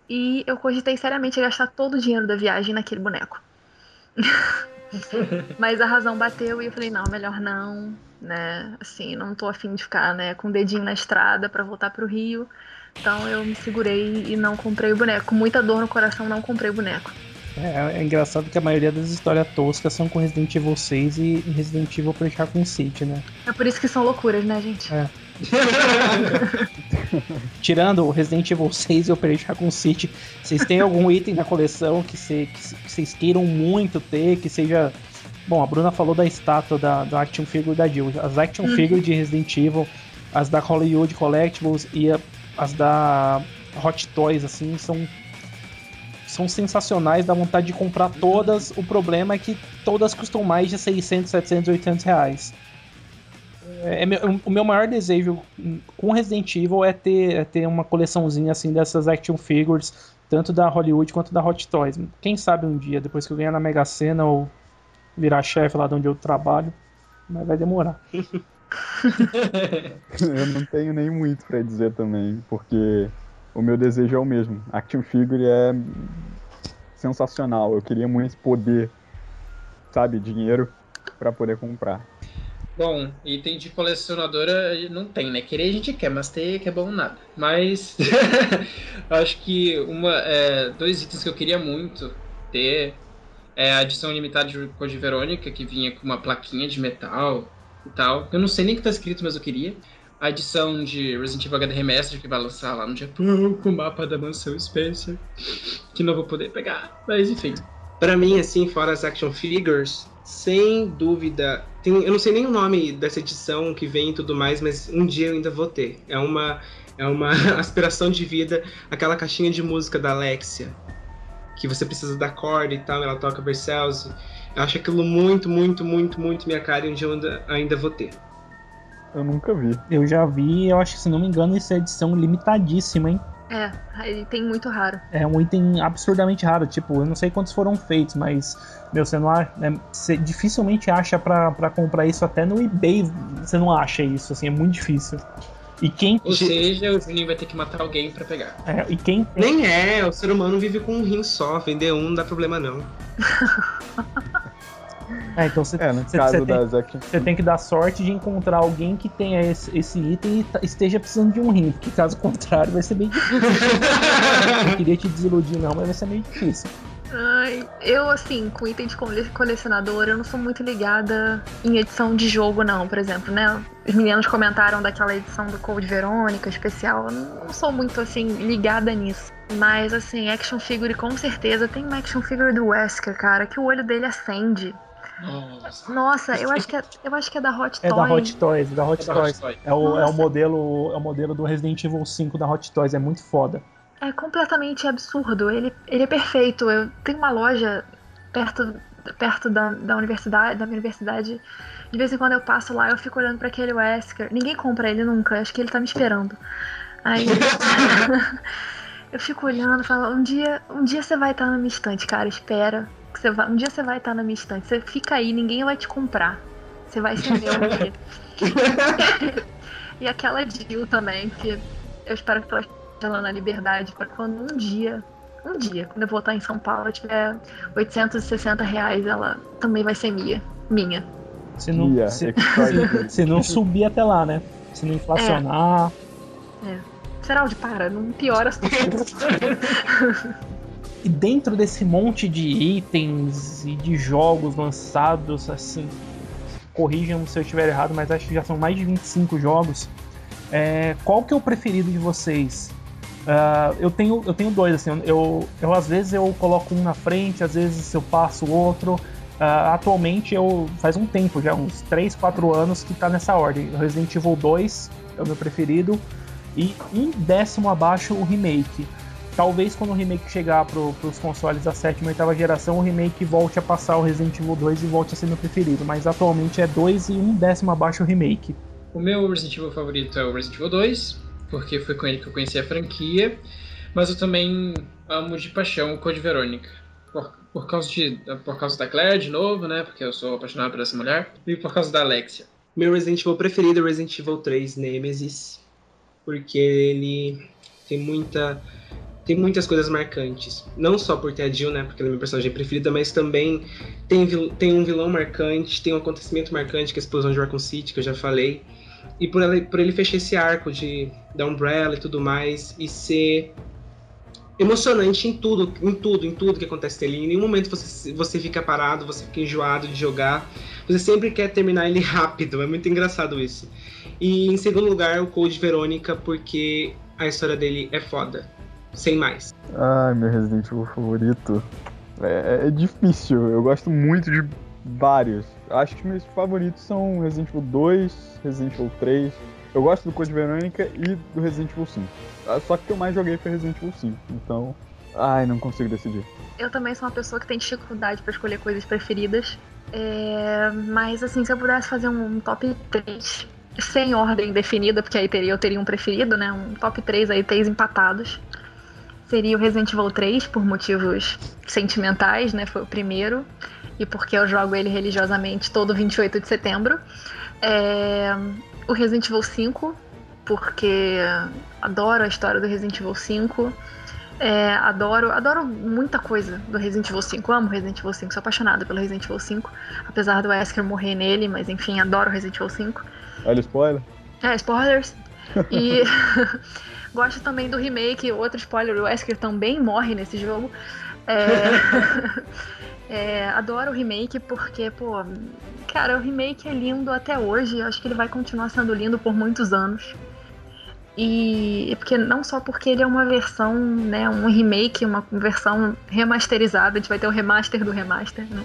E eu cogitei seriamente gastar todo o dinheiro da viagem naquele boneco. Mas a razão bateu e eu falei, não, melhor não, né? Assim, não tô afim de ficar, né, com o dedinho na estrada para voltar pro Rio. Então eu me segurei e não comprei o boneco. Com muita dor no coração, não comprei o boneco. É, é engraçado que a maioria das histórias toscas são com Resident Evil 6 e Resident Evil pra com City, né? É por isso que são loucuras, né, gente? É. Tirando o Resident Evil 6 e Operation Raccoon City, vocês têm algum item na coleção que vocês queiram muito ter, que seja... Bom, a Bruna falou da estátua da, da Action Figure da Jill. As Action uhum. Figure de Resident Evil, as da Hollywood Collectibles e a as da Hot Toys, assim, são são sensacionais, dá vontade de comprar todas. O problema é que todas custam mais de 600, 700, 800 reais. É, é, o meu maior desejo com Resident Evil é ter, é ter uma coleçãozinha assim dessas action figures, tanto da Hollywood quanto da Hot Toys. Quem sabe um dia, depois que eu ganhar na Mega Sena ou virar chefe lá de onde eu trabalho, mas vai demorar. eu não tenho nem muito para dizer também, porque o meu desejo é o mesmo. Action Figure é sensacional. Eu queria muito poder, sabe, dinheiro para poder comprar. Bom, item de colecionadora não tem, né? Querer a gente quer, mas ter que é bom nada. Mas acho que uma, é, dois itens que eu queria muito ter é a edição limitada de Code Verônica, que vinha com uma plaquinha de metal e tal. Eu não sei nem o que tá escrito, mas eu queria. a edição de Resident Evil HD Remaster que vai lançar lá no Japão com o mapa da mansão Spencer, que não vou poder pegar, mas enfim. Pra mim, assim, fora as action figures, sem dúvida. Tem, eu não sei nem o nome dessa edição que vem e tudo mais, mas um dia eu ainda vou ter. É uma, é uma aspiração de vida, aquela caixinha de música da Alexia, que você precisa da corda e tal, ela toca Vercells. Eu acho aquilo muito, muito, muito, muito minha cara e um dia eu ainda, ainda vou ter. Eu nunca vi. Eu já vi, eu acho que se não me engano, essa é edição limitadíssima, hein? É, ele tem muito raro. É um item absurdamente raro. Tipo, eu não sei quantos foram feitos, mas, meu, você não acha. Né, você dificilmente acha pra, pra comprar isso até no eBay. Você não acha isso, assim, é muito difícil. E quem. Ou seja, o Juninho vai ter que matar alguém pra pegar. É, e quem. Nem é, o ser humano vive com um rim só. Vender um não dá problema não. É, então você É, no você- caso você tem- tem que dar sorte de encontrar alguém que tenha esse, esse item e esteja precisando de um rim, porque caso contrário vai ser bem difícil. não queria te desiludir, não, mas vai ser meio difícil. Ai, eu, assim, com item de cole- colecionador, eu não sou muito ligada em edição de jogo, não, por exemplo, né? Os meninos comentaram daquela edição do Code Verônica especial. Eu não sou muito, assim, ligada nisso. Mas, assim, action figure com certeza. Tem uma action figure do Wesker, cara, que o olho dele acende. Nossa. Nossa, eu acho que é, eu acho que é da Hot É Toy. da Hot Toys, é da Hot É da Toys. Hot Toy. É o, é, o modelo, é o modelo do Resident Evil 5 da Hot Toys, é muito foda. É completamente absurdo. Ele, ele é perfeito. Eu tenho uma loja perto, perto da, da universidade, da minha universidade. De vez em quando eu passo lá, eu fico olhando pra aquele Wesker. Ninguém compra ele nunca. Acho que ele tá me esperando. Aí eu fico olhando, falo, um dia, um dia você vai estar na minha estante, cara. Espera. Você vai, um dia você vai estar na minha estante. Você fica aí, ninguém vai te comprar. Você vai ser meu um dia. E aquela Jill também, que eu espero que ela esteja lá na liberdade para quando um dia, um dia, quando eu voltar em São Paulo, eu tiver 860 reais, ela também vai ser minha. Minha. Se não, Ia, se, Extraordinary. se não subir até lá, né? Se não inflacionar. Seraldi, para, não piora as coisas. E dentro desse monte de itens e de jogos lançados, assim, corrijam se eu estiver errado, mas acho que já são mais de 25 jogos. É, qual que é o preferido de vocês? Ah, eu, tenho, eu tenho dois, assim, eu, eu às vezes eu coloco um na frente, às vezes eu passo o outro. Ah, atualmente eu faz um tempo, já uns 3, 4 anos que tá nessa ordem. Resident Evil 2 é o meu preferido. E um décimo abaixo o remake. Talvez quando o remake chegar pro, pros consoles da sétima e oitava geração, o remake volte a passar o Resident Evil 2 e volte a ser meu preferido. Mas atualmente é 2 e um décimo abaixo o remake. O meu Resident Evil favorito é o Resident Evil 2, porque foi com ele que eu conheci a franquia. Mas eu também amo de paixão o Code Verônica. Por, por, causa de, por causa da Claire, de novo, né? Porque eu sou apaixonado por essa mulher. E por causa da Alexia. Meu Resident Evil preferido é Resident Evil 3 Nemesis, porque ele tem muita tem muitas coisas marcantes. Não só por ter a Jill, né, porque ela é minha personagem preferida, mas também tem, tem um vilão marcante, tem um acontecimento marcante, que é a explosão de Raccoon City, que eu já falei. E por, ela, por ele fechar esse arco de da Umbrella e tudo mais, e ser emocionante em tudo, em tudo, em tudo que acontece ali. Em nenhum momento você, você fica parado, você fica enjoado de jogar. Você sempre quer terminar ele rápido, é muito engraçado isso. E em segundo lugar, o Code Verônica, porque a história dele é foda. Sem mais. Ai, meu Resident Evil favorito. É, é difícil, eu gosto muito de vários. Acho que meus favoritos são Resident Evil 2, Resident Evil 3. Eu gosto do Code Verônica e do Resident Evil 5. Ah, Só que o que eu mais joguei foi Resident Evil 5, então. Ai, não consigo decidir. Eu também sou uma pessoa que tem dificuldade pra escolher coisas preferidas. É, mas assim, se eu pudesse fazer um top 3 sem ordem definida, porque aí teria, eu teria um preferido, né? Um top 3 aí, três empatados. Seria o Resident Evil 3, por motivos sentimentais, né? Foi o primeiro. E porque eu jogo ele religiosamente todo 28 de setembro. É, o Resident Evil 5, porque adoro a história do Resident Evil 5. É, adoro, adoro muita coisa do Resident Evil 5. Amo Resident Evil 5, sou apaixonada pelo Resident Evil 5. Apesar do Wesker morrer nele, mas enfim, adoro Resident Evil 5. Olha o spoiler. É, spoilers. E gosto também do remake, outro spoiler, o Wesker também morre nesse jogo. É, é, adoro o remake porque, pô, Cara, o remake é lindo até hoje. Eu acho que ele vai continuar sendo lindo por muitos anos. E porque não só porque ele é uma versão, né, um remake, uma versão remasterizada, a gente vai ter o remaster do remaster, né?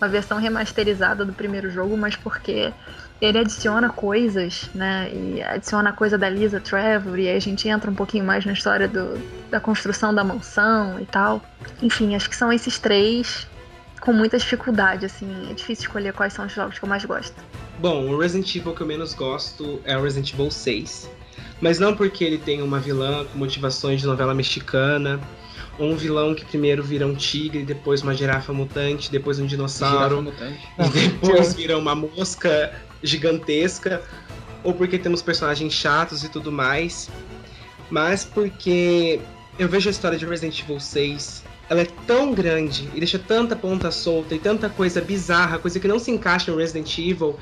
Uma versão remasterizada do primeiro jogo, mas porque ele adiciona coisas, né? E adiciona a coisa da Lisa Trevor, e aí a gente entra um pouquinho mais na história do, da construção da mansão e tal. Enfim, acho que são esses três com muita dificuldade, assim. É difícil escolher quais são os jogos que eu mais gosto. Bom, o Resident Evil que eu menos gosto é o Resident Evil 6. Mas não porque ele tem uma vilã com motivações de novela mexicana, ou um vilão que primeiro vira um tigre, depois uma girafa mutante, depois um dinossauro, e depois vira uma mosca gigantesca, ou porque temos personagens chatos e tudo mais, mas porque eu vejo a história de Resident Evil 6 ela é tão grande e deixa tanta ponta solta e tanta coisa bizarra, coisa que não se encaixa no Resident Evil,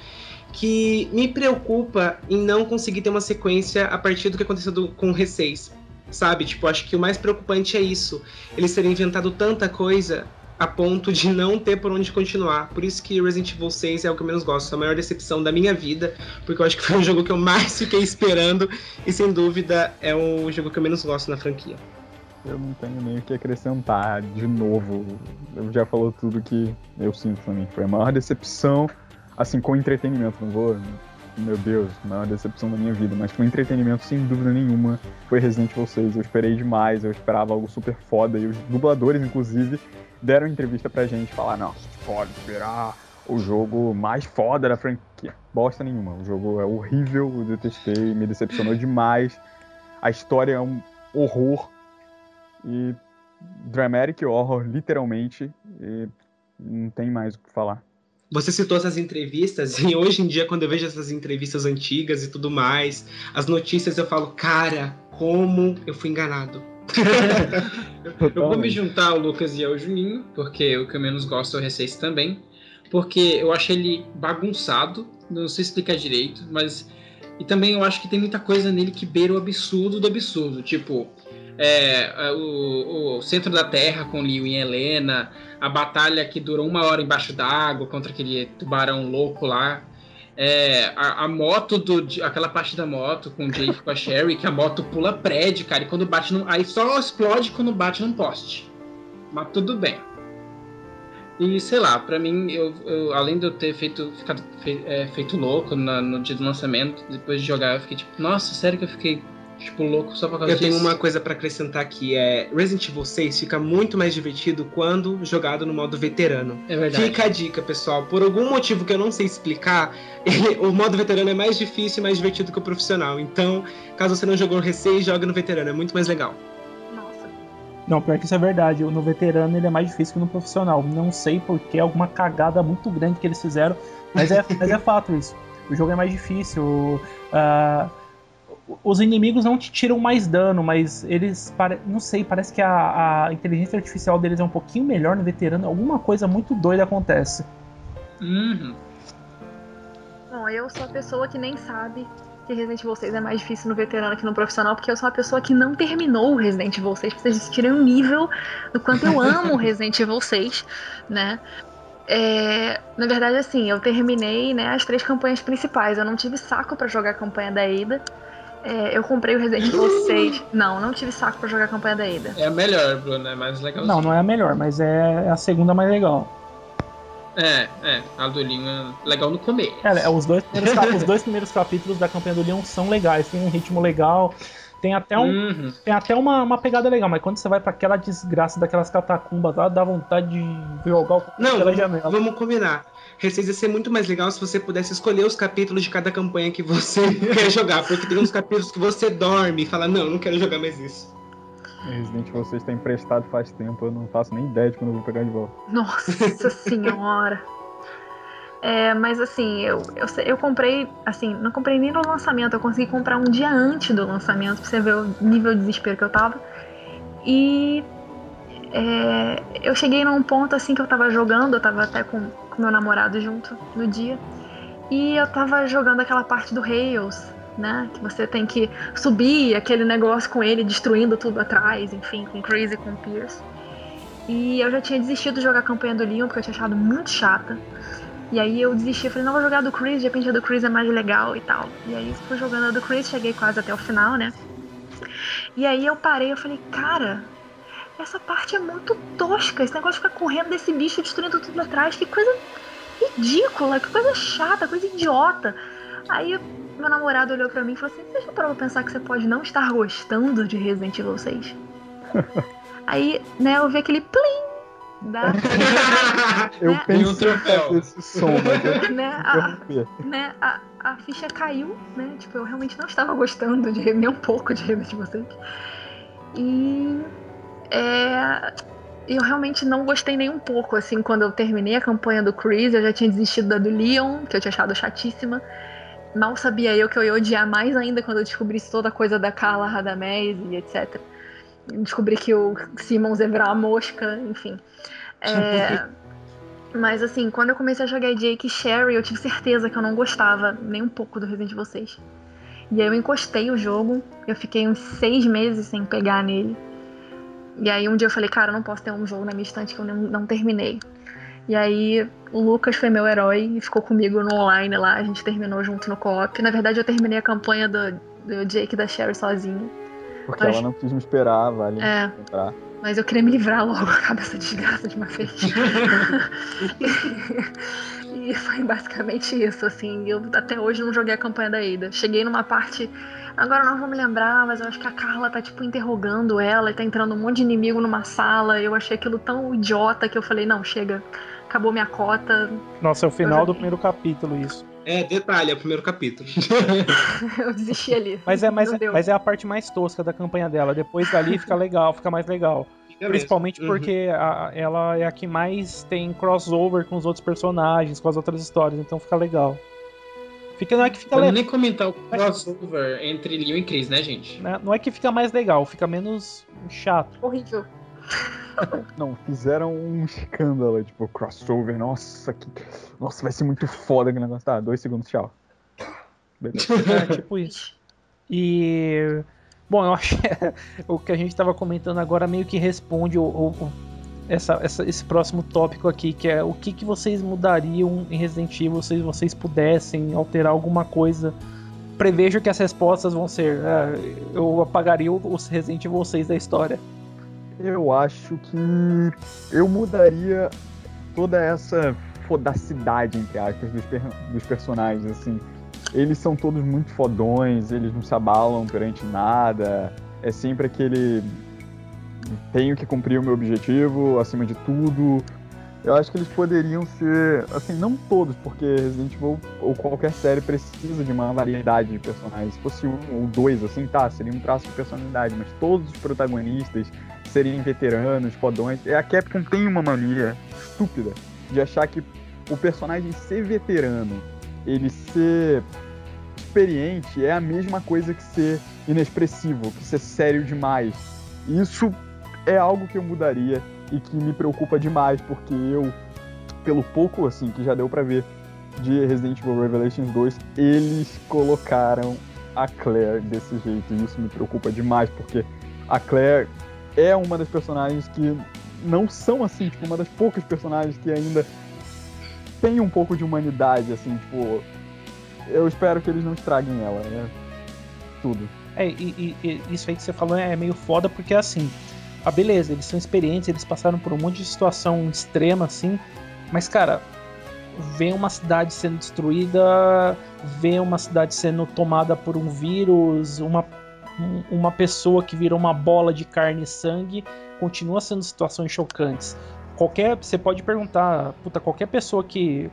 que me preocupa em não conseguir ter uma sequência a partir do que aconteceu do, com o R6. Sabe? Tipo, acho que o mais preocupante é isso. Eles terem inventado tanta coisa a ponto de não ter por onde continuar. Por isso que Resident Evil 6 é o que eu menos gosto, a maior decepção da minha vida, porque eu acho que foi o jogo que eu mais fiquei esperando e sem dúvida é o jogo que eu menos gosto na franquia. Eu não tenho nem o que acrescentar de novo. Eu já falou tudo que eu sinto também. Foi a maior decepção, assim, com entretenimento. Não vou meu Deus, maior decepção da minha vida, mas com entretenimento, sem dúvida nenhuma, foi Resident Evil 6. Eu esperei demais, eu esperava algo super foda, e os dubladores, inclusive, deram entrevista pra gente falar, não, pode esperar o jogo mais foda da franquia. Bosta nenhuma, o jogo é horrível, eu detestei, me decepcionou demais. A história é um horror e dramatic horror, literalmente, e não tem mais o que falar. Você citou essas entrevistas, e hoje em dia, quando eu vejo essas entrevistas antigas e tudo mais, as notícias, eu falo, cara, como eu fui enganado. Eu vou me juntar ao Lucas e ao Juninho, porque o que eu menos gosto é o R6 também, porque eu acho ele bagunçado, não sei explicar direito, mas. E também eu acho que tem muita coisa nele que beira o absurdo do absurdo. Tipo, é, o, o, centro da Terra com Liu e Helena, a batalha que durou uma hora embaixo d'água contra aquele tubarão louco lá. É, a, a, moto do. aquela parte da moto com o Jake com a Sherry, que a moto pula prédio, cara, e quando bate num. Aí só explode quando bate num poste. Mas tudo bem. E sei lá, pra mim, eu, eu além de eu ter feito, ficado fe, é, feito louco na, no dia do lançamento, depois de jogar, eu fiquei tipo, nossa, sério que eu fiquei tipo, louco só por causa Eu disso. tenho uma coisa para acrescentar aqui, é Resident Evil 6 fica muito mais divertido quando jogado no modo veterano. É verdade. Fica a dica, pessoal. Por algum motivo que eu não sei explicar, ele, o modo veterano é mais difícil e mais divertido que o profissional. Então, caso você não jogou no R6, joga no veterano, é muito mais legal. Nossa. Não, pior que isso é verdade. No veterano ele é mais difícil que no profissional. Não sei porque, alguma cagada muito grande que eles fizeram, mas é, mas é fato isso. O jogo é mais difícil. Uh, os inimigos não te tiram mais dano, mas eles. Não sei, parece que a, a, inteligência artificial deles é um pouquinho melhor no veterano. Alguma coisa muito doida acontece. Uhum. Bom, eu sou a pessoa que nem sabe que Resident Evil 6 é mais difícil no veterano que no profissional, porque eu sou uma pessoa que não terminou o Resident Evil 6, pra vocês assistirem o nível do quanto eu amo Resident Evil 6, né? É, na verdade, assim, eu terminei né, as três campanhas principais. Eu não tive saco para jogar a campanha da Ada. É, eu comprei o Resident Evil 6. Não, não tive saco pra jogar a campanha da Ada. É a melhor, Bruno, é mais legal. Não, não é a melhor, mas é a segunda mais legal. É, é, a do Leon é legal no começo. É, os dois, os dois primeiros capítulos da campanha do Leon são legais, tem um ritmo legal, tem até, um, uhum. tem até uma, uma pegada legal, mas quando você vai para aquela desgraça daquelas catacumbas lá, dá vontade de jogar o Não, vamos, janela. vamos combinar. Receios ia ser muito mais legal se você pudesse escolher os capítulos de cada campanha que você quer jogar, porque tem uns capítulos que você dorme e fala, não, não quero jogar mais isso. Resident Evil 6 está emprestado faz tempo, eu não faço nem ideia de quando eu vou pegar de volta. Nossa senhora! É, mas assim, eu, eu, eu, comprei, assim, não comprei nem no lançamento, eu consegui comprar um dia antes do lançamento pra você ver o nível de desespero que eu tava. E é, eu cheguei num ponto assim que eu tava jogando, eu tava até com, com meu namorado junto no dia. E eu tava jogando aquela parte do Rails, né? Que você tem que subir aquele negócio com ele, destruindo tudo atrás, enfim, com Crazy com Pierce. E eu já tinha desistido de jogar a campanha do Leon porque eu tinha achado muito chata. E aí eu desisti, falei, não vou jogar do Chris, de repente a do Chris é mais legal e tal. E aí fui jogando a do Chris, cheguei quase até o final, né? E aí eu parei, eu falei, cara, essa parte é muito tosca, esse negócio de ficar correndo desse bicho destruindo tudo atrás, que coisa ridícula, que coisa chata, coisa idiota. Aí meu namorado olhou pra mim e falou assim: Você já parou pra pensar que você pode não estar gostando de Resident Evil 6? Aí, né, eu vi aquele plim da. Eu né, pensei um troféu. esse som, mas eu né, a, né, a, a ficha caiu, né? Tipo, eu realmente não estava gostando de nem um pouco de Resident Evil 6. E. É, eu realmente não gostei nem um pouco, assim, quando eu terminei a campanha do Chris, eu já tinha desistido da do Leon, que eu tinha achado chatíssima. Mal sabia eu que eu ia odiar mais ainda quando eu descobrisse toda a coisa da Carla Radamés e etc. Descobri que o Simmons virar uma mosca, enfim. É, mas assim, quando eu comecei a jogar Jake e Sherry, eu tive certeza que eu não gostava nem um pouco do Resident Evil 6. E aí eu encostei o jogo, eu fiquei uns seis meses sem pegar nele. E aí um dia eu falei, cara, eu não posso ter um jogo na minha estante que eu não, não terminei. E aí o Lucas foi meu herói e ficou comigo no online lá, a gente terminou junto no co-op. Na verdade eu terminei a campanha do, do Jake e da Sherry sozinho. Porque Mas- ela não quis me esperar, vale É. entrar. Mas eu queria me livrar logo, acabar essa desgraça de uma vez. e foi basicamente isso, assim. Eu até hoje não joguei a campanha da Ada. Cheguei numa parte. Agora eu não vou me lembrar, mas eu acho que a Carla tá, tipo, interrogando ela e tá entrando um monte de inimigo numa sala. Eu achei aquilo tão idiota que eu falei, não, chega. Acabou minha cota. Nossa, é o final do joguei. primeiro capítulo isso. É, detalhe, é o primeiro capítulo. eu desisti ali. Mas é, mas, deu. mas é a parte mais tosca da campanha dela. Depois dali fica legal, fica mais legal. Fica Principalmente. Uhum. porque a- ela é a que mais tem crossover com os outros personagens, com as outras histórias, então fica legal. Fica, não é que fica Vamos le- nem comentar o crossover entre Leon e Chris, né, gente? né, não é que fica mais legal, fica menos chato. Horrível. Não, fizeram um escândalo, tipo, crossover, nossa, que. Nossa, vai ser muito foda aquele negócio. Tá, dois segundos, tchau. Beleza. É tipo isso. E. Bom, eu acho que o que a gente estava comentando agora meio que responde o- o- essa, essa- esse próximo tópico aqui, que é o que, que vocês mudariam em Resident Evil se vocês pudessem alterar alguma coisa. Prevejo que as respostas vão ser: ah, eu apagaria os Resident Evil 6 da história. Eu acho que eu mudaria toda essa fodacidade, entre aspas, dos, per- dos personagens, assim. Eles são todos muito fodões, eles não se abalam perante nada. É sempre aquele. Tenho que cumprir o meu objetivo acima de tudo. Eu acho que eles poderiam ser, assim, não todos, porque Resident Evil ou qualquer série precisa de uma variedade de personagens. Se fosse um ou dois, assim, tá, seria um traço de personalidade, mas todos os protagonistas serem veteranos, fodões. É, A Capcom tem uma mania estúpida de achar que o personagem ser veterano, ele ser experiente, é a mesma coisa que ser inexpressivo, que ser sério demais. Isso é algo que eu mudaria e que me preocupa demais, porque eu, pelo pouco assim que já deu pra ver de Resident Evil Revelations 2, eles colocaram a Claire desse jeito. E isso me preocupa demais, porque a Claire é uma das personagens que não são assim, tipo, uma das poucas personagens que ainda tem um pouco de humanidade, assim, tipo. Eu espero que eles não estraguem ela, é tudo. É, e, e- e isso aí que você falou é meio foda porque assim, ah, beleza, eles são experientes, eles passaram por um monte de situação extrema assim, mas cara, vê uma cidade sendo destruída, vê uma cidade sendo tomada por um vírus, uma, um- uma pessoa que virou uma bola de carne e sangue, continua sendo situações chocantes. Qualquer, você pode perguntar, puta, qualquer pessoa que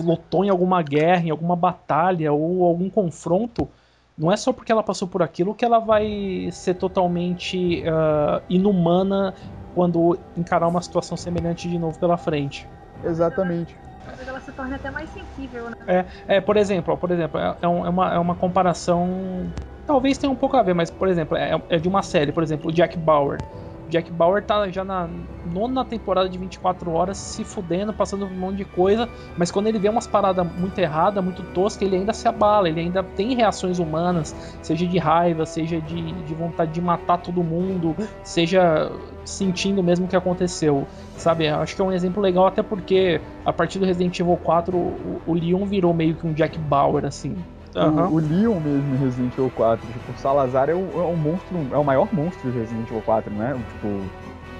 lutou em alguma guerra, em alguma batalha ou algum confronto, não é só porque ela passou por aquilo que ela vai ser totalmente ah, inumana quando encarar uma situação semelhante de novo pela frente. Exatamente. Talvez ela se torne até mais sensível, né? É, por exemplo, por exemplo, é, é um- é uma, é uma comparação. Talvez tenha um pouco a ver, mas, por exemplo, é, é de uma série, por exemplo, o Jack Bauer. Jack Bauer tá já na nona temporada de 24 horas se fudendo, passando um monte de coisa, mas quando ele vê umas paradas muito erradas, muito toscas, ele ainda se abala, ele ainda tem reações humanas, seja de raiva, seja de, de vontade de matar todo mundo, seja sentindo mesmo o que aconteceu, sabe? Acho que é um exemplo legal, até porque a partir do Resident Evil 4, o, o Leon virou meio que um Jack Bauer, assim. Uhum. O, o, Leon mesmo em Resident Evil 4, tipo, o Salazar é o, é o monstro, é o maior monstro de Resident Evil 4, né? Tipo.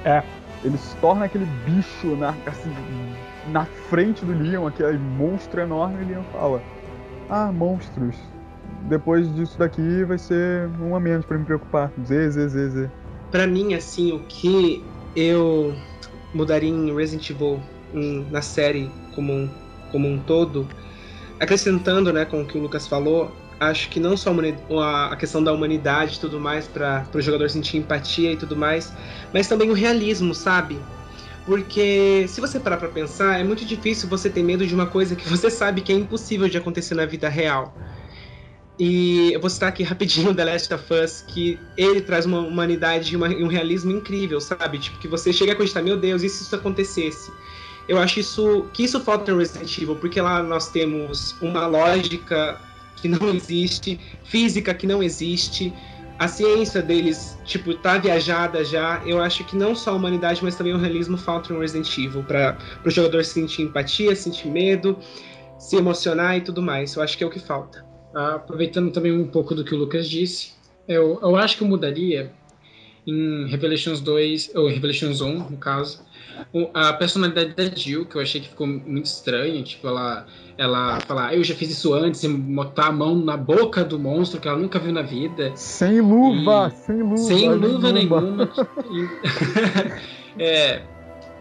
É. Ele se torna aquele bicho na, assim, na frente do Leon, aquele monstro enorme, e o Leon fala. Ah, monstros. Depois disso daqui vai ser um a menos para me preocupar. Z, Z, Z, Z. Pra mim, assim, o que eu mudaria em Resident Evil em, na série como um, como um todo acrescentando, né, com o que o Lucas falou, acho que não só a questão da humanidade e tudo mais, para o jogador sentir empatia e tudo mais, mas também o realismo, sabe? Porque se você parar para pensar, é muito difícil você ter medo de uma coisa que você sabe que é impossível de acontecer na vida real. E eu vou citar aqui rapidinho The Last of Us, que ele traz uma humanidade e, uma, um realismo incrível, sabe? Tipo, que você chega a acreditar, meu Deus, e se isso acontecesse? Eu acho isso que isso falta no Resident Evil, porque lá nós temos uma lógica que não existe, física que não existe, a ciência deles, tipo, tá viajada já. Eu acho que não só a humanidade, mas também o realismo falta no Resident Evil, para o jogador sentir empatia, sentir medo, se emocionar e tudo mais. Eu acho que é o que falta. Aproveitando também um pouco do que o Lucas disse, eu, eu acho que eu mudaria em Revelations 2, ou Revelations 1, no caso, a personalidade da Jill, que eu achei que ficou muito estranha, tipo, ela, ela falar, ah, eu já fiz isso antes, e botar a mão na boca do monstro que ela nunca viu na vida. Sem luva, e... sem luva. Sem luva nenhuma. é,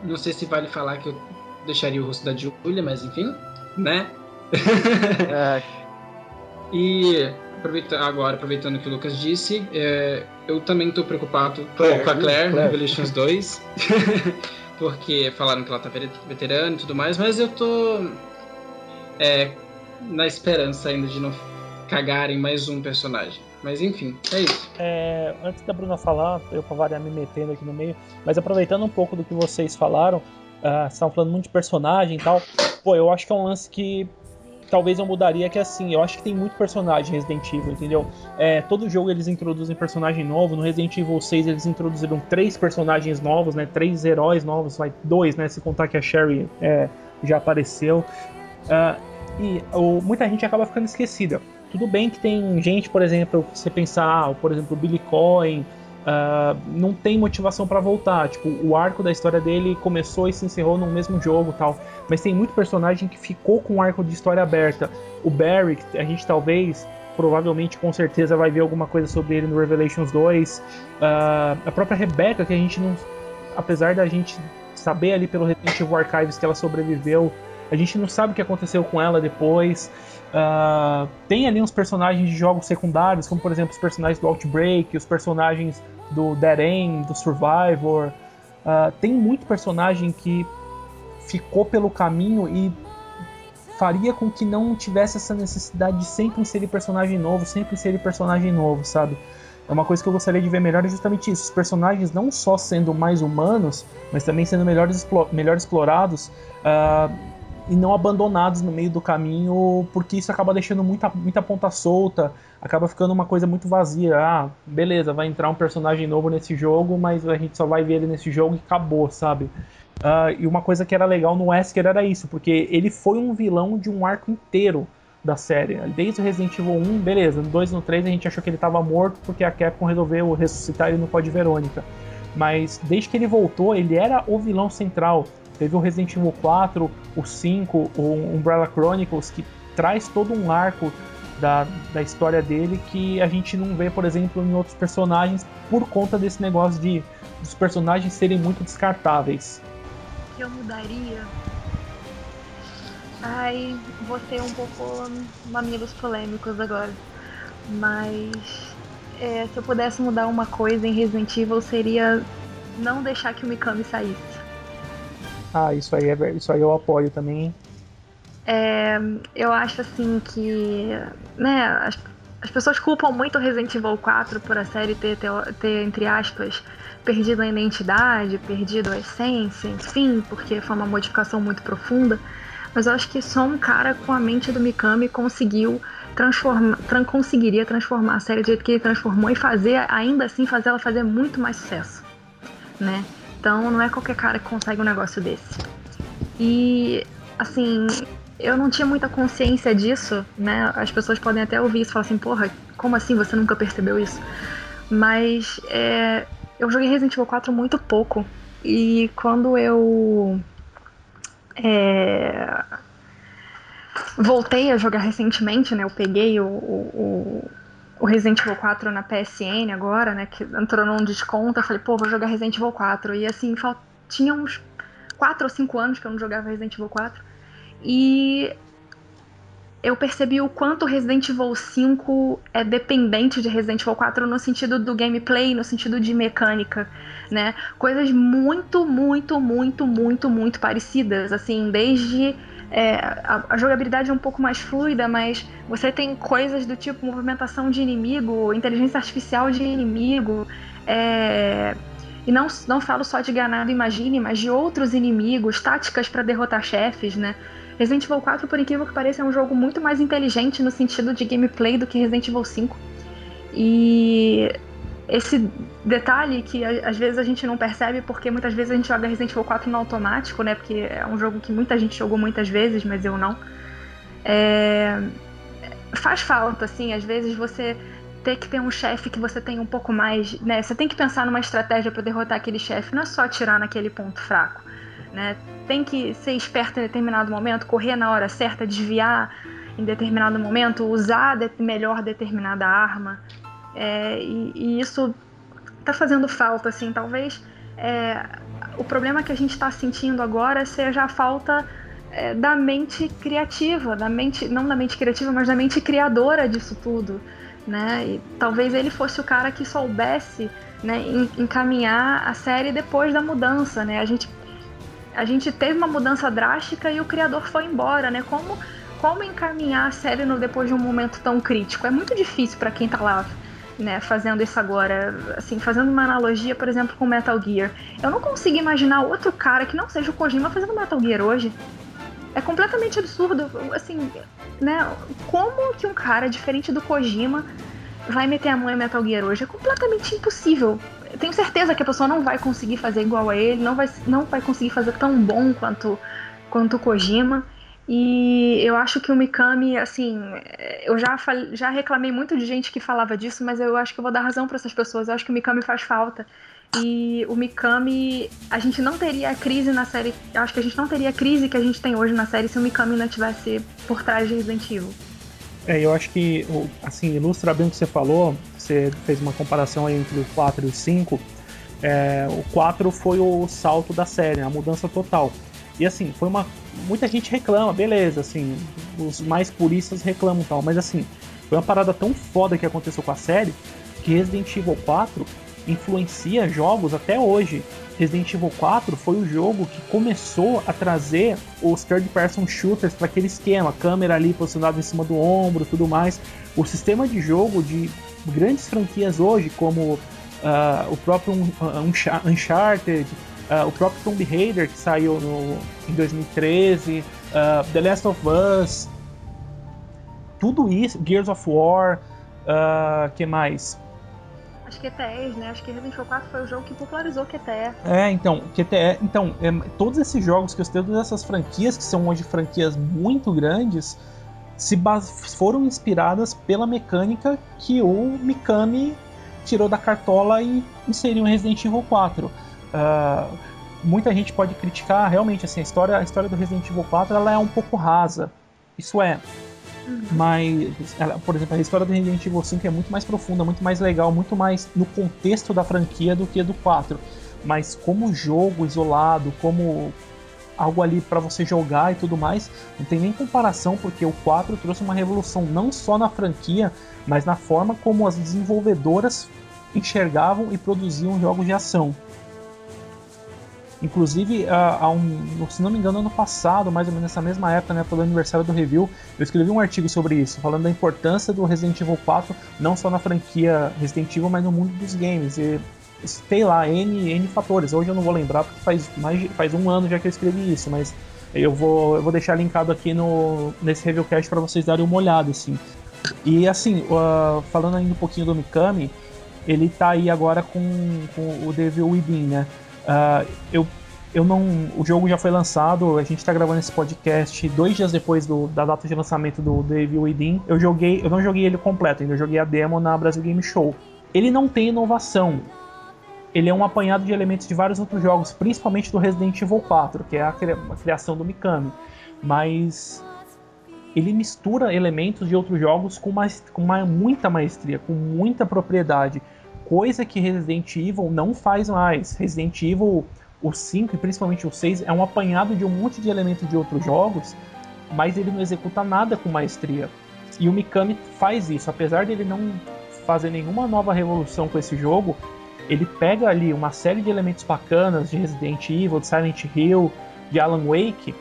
não sei se vale falar que eu deixaria o rosto da Julia, mas enfim, né? é. E aproveita, agora, aproveitando o que o Lucas disse, é, eu também estou preocupado Claire, com a Claire, Claire. Revelations 2. Porque falaram que ela tá veterana e tudo mais, mas eu tô é, na esperança ainda de não cagarem mais um personagem. Mas enfim, é isso. É, antes da Bruna falar, eu pra variar me metendo aqui no meio, mas aproveitando um pouco do que vocês falaram, uh, estavam falando muito de personagem e tal, pô, eu acho que é um lance que talvez eu mudaria que assim, eu acho que tem muito personagem Resident Evil, entendeu? É, todo jogo eles introduzem personagem novo. No Resident Evil 6 eles introduziram três personagens novos, né? Três heróis novos, vai dois, né? Se contar que a Sherry é, já apareceu. Uh, e muita gente acaba ficando esquecida. Tudo bem que tem gente, por exemplo, você pensar, ah, por exemplo, o Billy Coin, uh, não tem motivação para voltar. Tipo, o arco da história dele começou e se encerrou no mesmo jogo tal. Mas tem muito personagem que ficou com o arco de história aberta. O Barry, a gente talvez, provavelmente, com certeza vai ver alguma coisa sobre ele no Revelations 2. Uh, ah, a própria Rebecca, que a gente não. Apesar da gente saber ali pelo Resident Evil Archives que ela sobreviveu, a gente não sabe o que aconteceu com ela depois. Uh, tem ali uns personagens de jogos secundários, como por exemplo os personagens do Outbreak, os personagens do Dead End, do Survivor. Uh, tem muito personagem que ficou pelo caminho e faria com que não tivesse essa necessidade de sempre inserir personagem novo, sempre inserir personagem novo, sabe? É uma coisa que eu gostaria de ver melhor é justamente isso. Os personagens não só sendo mais humanos, mas também sendo melhor, melhor explorados uh, e não abandonados no meio do caminho, porque isso acaba deixando muita, muita ponta solta, acaba ficando uma coisa muito vazia. Ah, beleza, vai entrar um personagem novo nesse jogo, mas a gente só vai ver ele nesse jogo e acabou, sabe? Uh, e uma coisa que era legal no Wesker era isso, porque ele foi um vilão de um arco inteiro da série. Desde o Resident Evil 1, beleza, no 2 e no 3 a gente achou que ele estava morto porque a Capcom resolveu ressuscitar ele no Code Verônica. Mas desde que ele voltou, ele era o vilão central. Teve o Resident Evil 4, o 5, o Umbrella Chronicles, que traz todo um arco da, da história dele que a gente não vê, por exemplo, em outros personagens por conta desse negócio de os personagens serem muito descartáveis que eu mudaria? Ai, vou ter um pouco mamilos polêmicos agora. Mas é, se eu pudesse mudar uma coisa em Resident Evil seria não deixar que o Mikami saísse. Ah, isso aí é isso aí eu apoio também. É, eu acho assim que, né, as pessoas culpam muito Resident Evil 4 por a série ter, ter, ter, entre aspas, perdido a identidade, perdido a essência, enfim, porque foi uma modificação muito profunda. Mas eu acho que só um cara com a mente do Mikami conseguiu transformar, tran conseguiria transformar a série do jeito que ele transformou e fazer, ainda assim, fazer ela fazer muito mais sucesso, né? Então não é qualquer cara que consegue um negócio desse. E, assim, eu não tinha muita consciência disso, né? As pessoas podem até ouvir isso e falar assim, porra, como assim você nunca percebeu isso? Mas é, eu joguei Resident Evil 4 muito pouco. E quando eu é, voltei a jogar recentemente, né? Eu peguei o, o, o, Resident Evil 4 na PSN agora, né? Que entrou num desconto. Eu falei, pô, vou jogar Resident Evil 4. E assim, tinha uns 4 ou 5 anos que eu não jogava Resident Evil 4. E eu percebi o quanto Resident Evil 5 é dependente de Resident Evil 4 no sentido do gameplay, no sentido de mecânica, né? Coisas muito, muito, muito, muito, muito parecidas, assim, desde é, a, a, jogabilidade é um pouco mais fluida, mas você tem coisas do tipo movimentação de inimigo, inteligência artificial de inimigo, é, e não, não falo só de ganado imagine, mas de outros inimigos, táticas para derrotar chefes, né? Resident Evil 4, por incrível que pareça, é um jogo muito mais inteligente no sentido de gameplay do que Resident Evil 5. E esse detalhe que às vezes a gente não percebe porque muitas vezes a gente joga Resident Evil 4 no automático, né? Porque é um jogo que muita gente jogou muitas vezes, mas eu não. É... Faz falta, assim, às vezes você ter que ter um chefe que você tem um pouco mais, né? Você tem que pensar numa estratégia para derrotar aquele chefe, não é só atirar naquele ponto fraco, né? tem que ser esperto em determinado momento, correr na hora certa, desviar em determinado momento, usar de melhor determinada arma. É, e, e, isso tá fazendo falta, assim, talvez é, o problema que a gente está sentindo agora seja a falta é, da mente criativa, da mente, não da mente criativa, mas da mente criadora disso tudo, né? E talvez ele fosse o cara que soubesse né, encaminhar a série depois da mudança, né? A gente a gente teve uma mudança drástica e o criador foi embora, né? Como, como encaminhar a série no, depois de um momento tão crítico? É muito difícil para quem tá lá, né, fazendo isso agora. Assim, fazendo uma analogia, por exemplo, com Metal Gear. Eu não consigo imaginar outro cara que não seja o Kojima fazendo Metal Gear hoje. É completamente absurdo, assim, né? Como que um cara diferente do Kojima vai meter a mão em Metal Gear hoje? É completamente impossível tenho certeza que a pessoa não vai conseguir fazer igual a ele, não vai, não vai conseguir fazer tão bom quanto, quanto o Kojima. E eu acho que o Mikami, assim, eu já, já reclamei muito de gente que falava disso, mas eu acho que eu vou dar razão para essas pessoas. Eu acho que o Mikami faz falta. E o Mikami, a gente não teria a crise na série. Eu acho que a gente não teria a crise que a gente tem hoje na série se o Mikami não tivesse por trás de Resident Evil. É, eu acho que, assim, ilustra bem o que você falou. Você fez uma comparação aí entre o 4 e o 5. É, o 4 foi o salto da série, a mudança total. E assim, foi uma. Muita gente reclama, beleza, assim, os mais puristas reclamam tal, mas assim, foi uma parada tão foda que aconteceu com a série que Resident Evil 4 influencia jogos até hoje. Resident Evil 4 foi o jogo que começou a trazer os third person shooters para aquele esquema, câmera ali posicionada em cima do ombro, tudo mais. O sistema de jogo de grandes franquias hoje, como uh, o próprio Uncharted, uh, o próprio Tomb Raider que saiu no, em 2013, uh, ah, The Last of Us, tudo isso, Gears of War, uh, que mais? Acho que QTEs, né? Acho que Resident Evil 4 foi o jogo que popularizou QTE. É, então, QTE, então, é, todos esses jogos que todas essas franquias, que são hoje franquias muito grandes, se foram inspiradas pela mecânica que o Mikami tirou da cartola e inseriu em Resident Evil 4. Uh, muita gente pode criticar, realmente, assim, a história, a história do Resident Evil 4 ela é um pouco rasa. Isso é, mas, ela, por exemplo, a história do Resident Evil 5 é muito mais profunda, muito mais legal, muito mais no contexto da franquia do que do 4. Mas como jogo isolado, como algo ali para você jogar e tudo mais, não tem nem comparação, porque o 4 trouxe uma revolução não só na franquia, mas na forma como as desenvolvedoras enxergavam e produziam jogos de ação. Inclusive, um, se não me engano, ano passado, mais ou menos nessa mesma época, né, pelo aniversário do review, eu escrevi um artigo sobre isso, falando da importância do Resident Evil 4, não só na franquia Resident Evil, mas no mundo dos games. E sei lá, N, N fatores. Hoje eu não vou lembrar porque faz, mais, faz um ano já que eu escrevi isso, mas eu vou, eu vou deixar linkado aqui no, nesse reviewcast para vocês darem uma olhada, assim. E assim, uh, falando ainda um pouquinho do Mikami, ele tá aí agora com, com o Devil Within, né? Uh, eu, eu não. O jogo já foi lançado, a gente tá gravando esse podcast dois dias depois do, da data de lançamento do Devil Within. Eu joguei. Eu não joguei ele completo, ainda joguei a demo na Brasil Game Show. Ele não tem inovação. Ele é um apanhado de elementos de vários outros jogos, principalmente do Resident Evil 4, que é a criação do Mikami. Mas ele mistura elementos de outros jogos com, mais, com uma, muita maestria, com muita propriedade coisa que Resident Evil não faz mais. Resident Evil, o 5 e principalmente o 6, é um apanhado de um monte de elementos de outros jogos, mas ele não executa nada com maestria. E o Mikami faz isso, apesar dele não fazer nenhuma nova revolução com esse jogo, ele pega ali uma série de elementos bacanas de Resident Evil, de Silent Hill, de Alan Wake,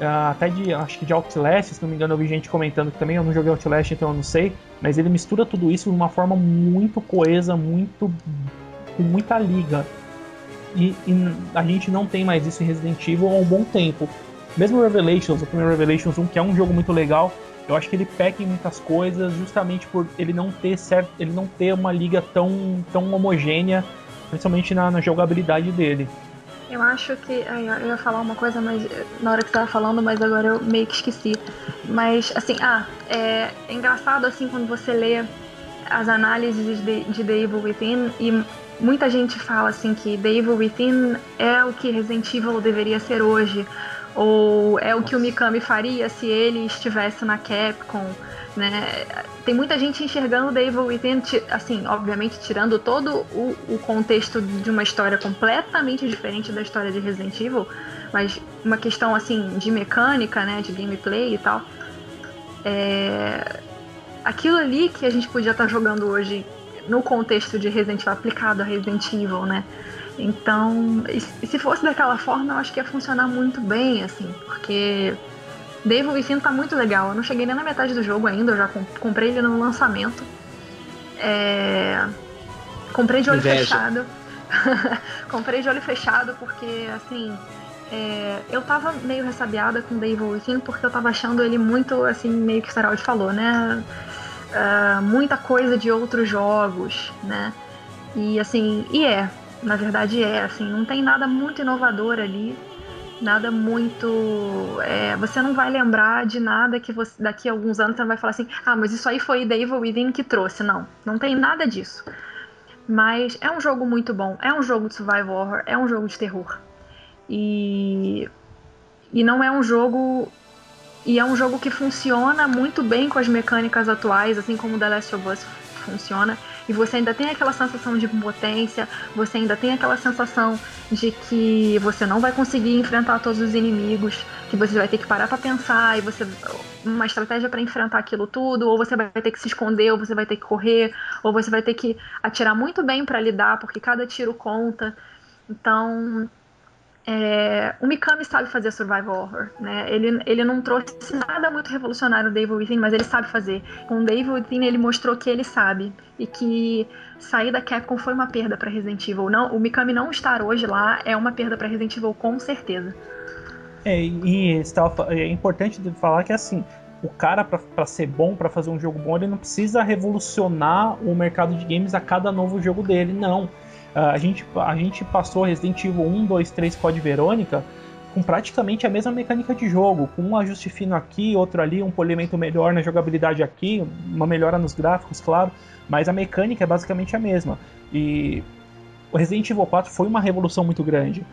até de acho que de Outlast, se não me engano eu vi gente comentando que também eu não joguei Outlast, então eu não sei, mas ele mistura tudo isso de uma forma muito coesa, muito com muita liga. E, e, a gente não tem mais isso em Resident Evil há um bom tempo. Mesmo Revelations, o primeiro Revelations 1, que é um jogo muito legal, eu acho que ele peca em muitas coisas justamente por ele não ter certo, ele não ter uma liga tão, tão homogênea, principalmente na, na jogabilidade dele. Eu acho que. Eu ia falar uma coisa mas, na hora que você tava falando, mas agora eu meio que esqueci. Mas, assim, ah, é, é engraçado assim quando você lê as análises de, de The Evil Within e muita gente fala assim que The Evil Within é o que Resident Evil deveria ser hoje. Ou é o que o Mikami faria se ele estivesse na Capcom né? Tem muita gente enxergando The Evil Within, assim, obviamente tirando todo o, o contexto de uma história completamente diferente da história de Resident Evil, mas uma questão assim de mecânica, né, de gameplay e tal. É... Aquilo ali que a gente podia estar jogando hoje no contexto de Resident Evil aplicado a Resident Evil, né? Então, se fosse daquela forma, eu acho que ia funcionar muito bem, assim, porque Devil Within tá muito legal. Eu não cheguei nem na metade do jogo ainda, eu já comprei ele no lançamento. É... Comprei de olho Inveja. fechado. comprei de olho fechado porque, assim, é... eu tava meio ressabiada com Devil Within porque eu tava achando ele muito, assim, meio que o Saraldi falou, né? Uh, muita coisa de outros jogos, né? E assim, e é, na verdade é, assim, não tem nada muito inovador ali nada muito. É, você não vai lembrar de nada que você, daqui a alguns anos você vai falar assim: ah, mas isso aí foi The Evil Within que trouxe. Não, não tem nada disso. Mas é um jogo muito bom, é um jogo de survival horror, é um jogo de terror. E. E não é um jogo. E é um jogo que funciona muito bem com as mecânicas atuais, assim como The Last of Us funciona e você ainda tem aquela sensação de impotência, você ainda tem aquela sensação de que você não vai conseguir enfrentar todos os inimigos, que você vai ter que parar para pensar e você uma estratégia para enfrentar aquilo tudo, ou você vai ter que se esconder, ou você vai ter que correr, ou você vai ter que atirar muito bem para lidar, porque cada tiro conta. Então, é, o Mikami sabe fazer survival horror, né? Ele, ele não trouxe nada muito revolucionário no Devil Within, mas ele sabe fazer. Com o Devil Within ele mostrou que ele sabe e que sair da Capcom foi uma perda para Resident Evil. Não, o Mikami não estar hoje lá é uma perda para Resident Evil com certeza. É, e é importante falar que assim, o cara para ser bom, para fazer um jogo bom, ele não precisa revolucionar o mercado de games a cada novo jogo dele, não a, gente, a gente passou Resident Evil 1, 2, 3 Code Verônica com praticamente a mesma mecânica de jogo, com um ajuste fino aqui, outro ali, um polimento melhor na jogabilidade aqui, uma melhora nos gráficos, claro, mas a mecânica é basicamente a mesma. E o Resident Evil 4 foi uma revolução muito grande.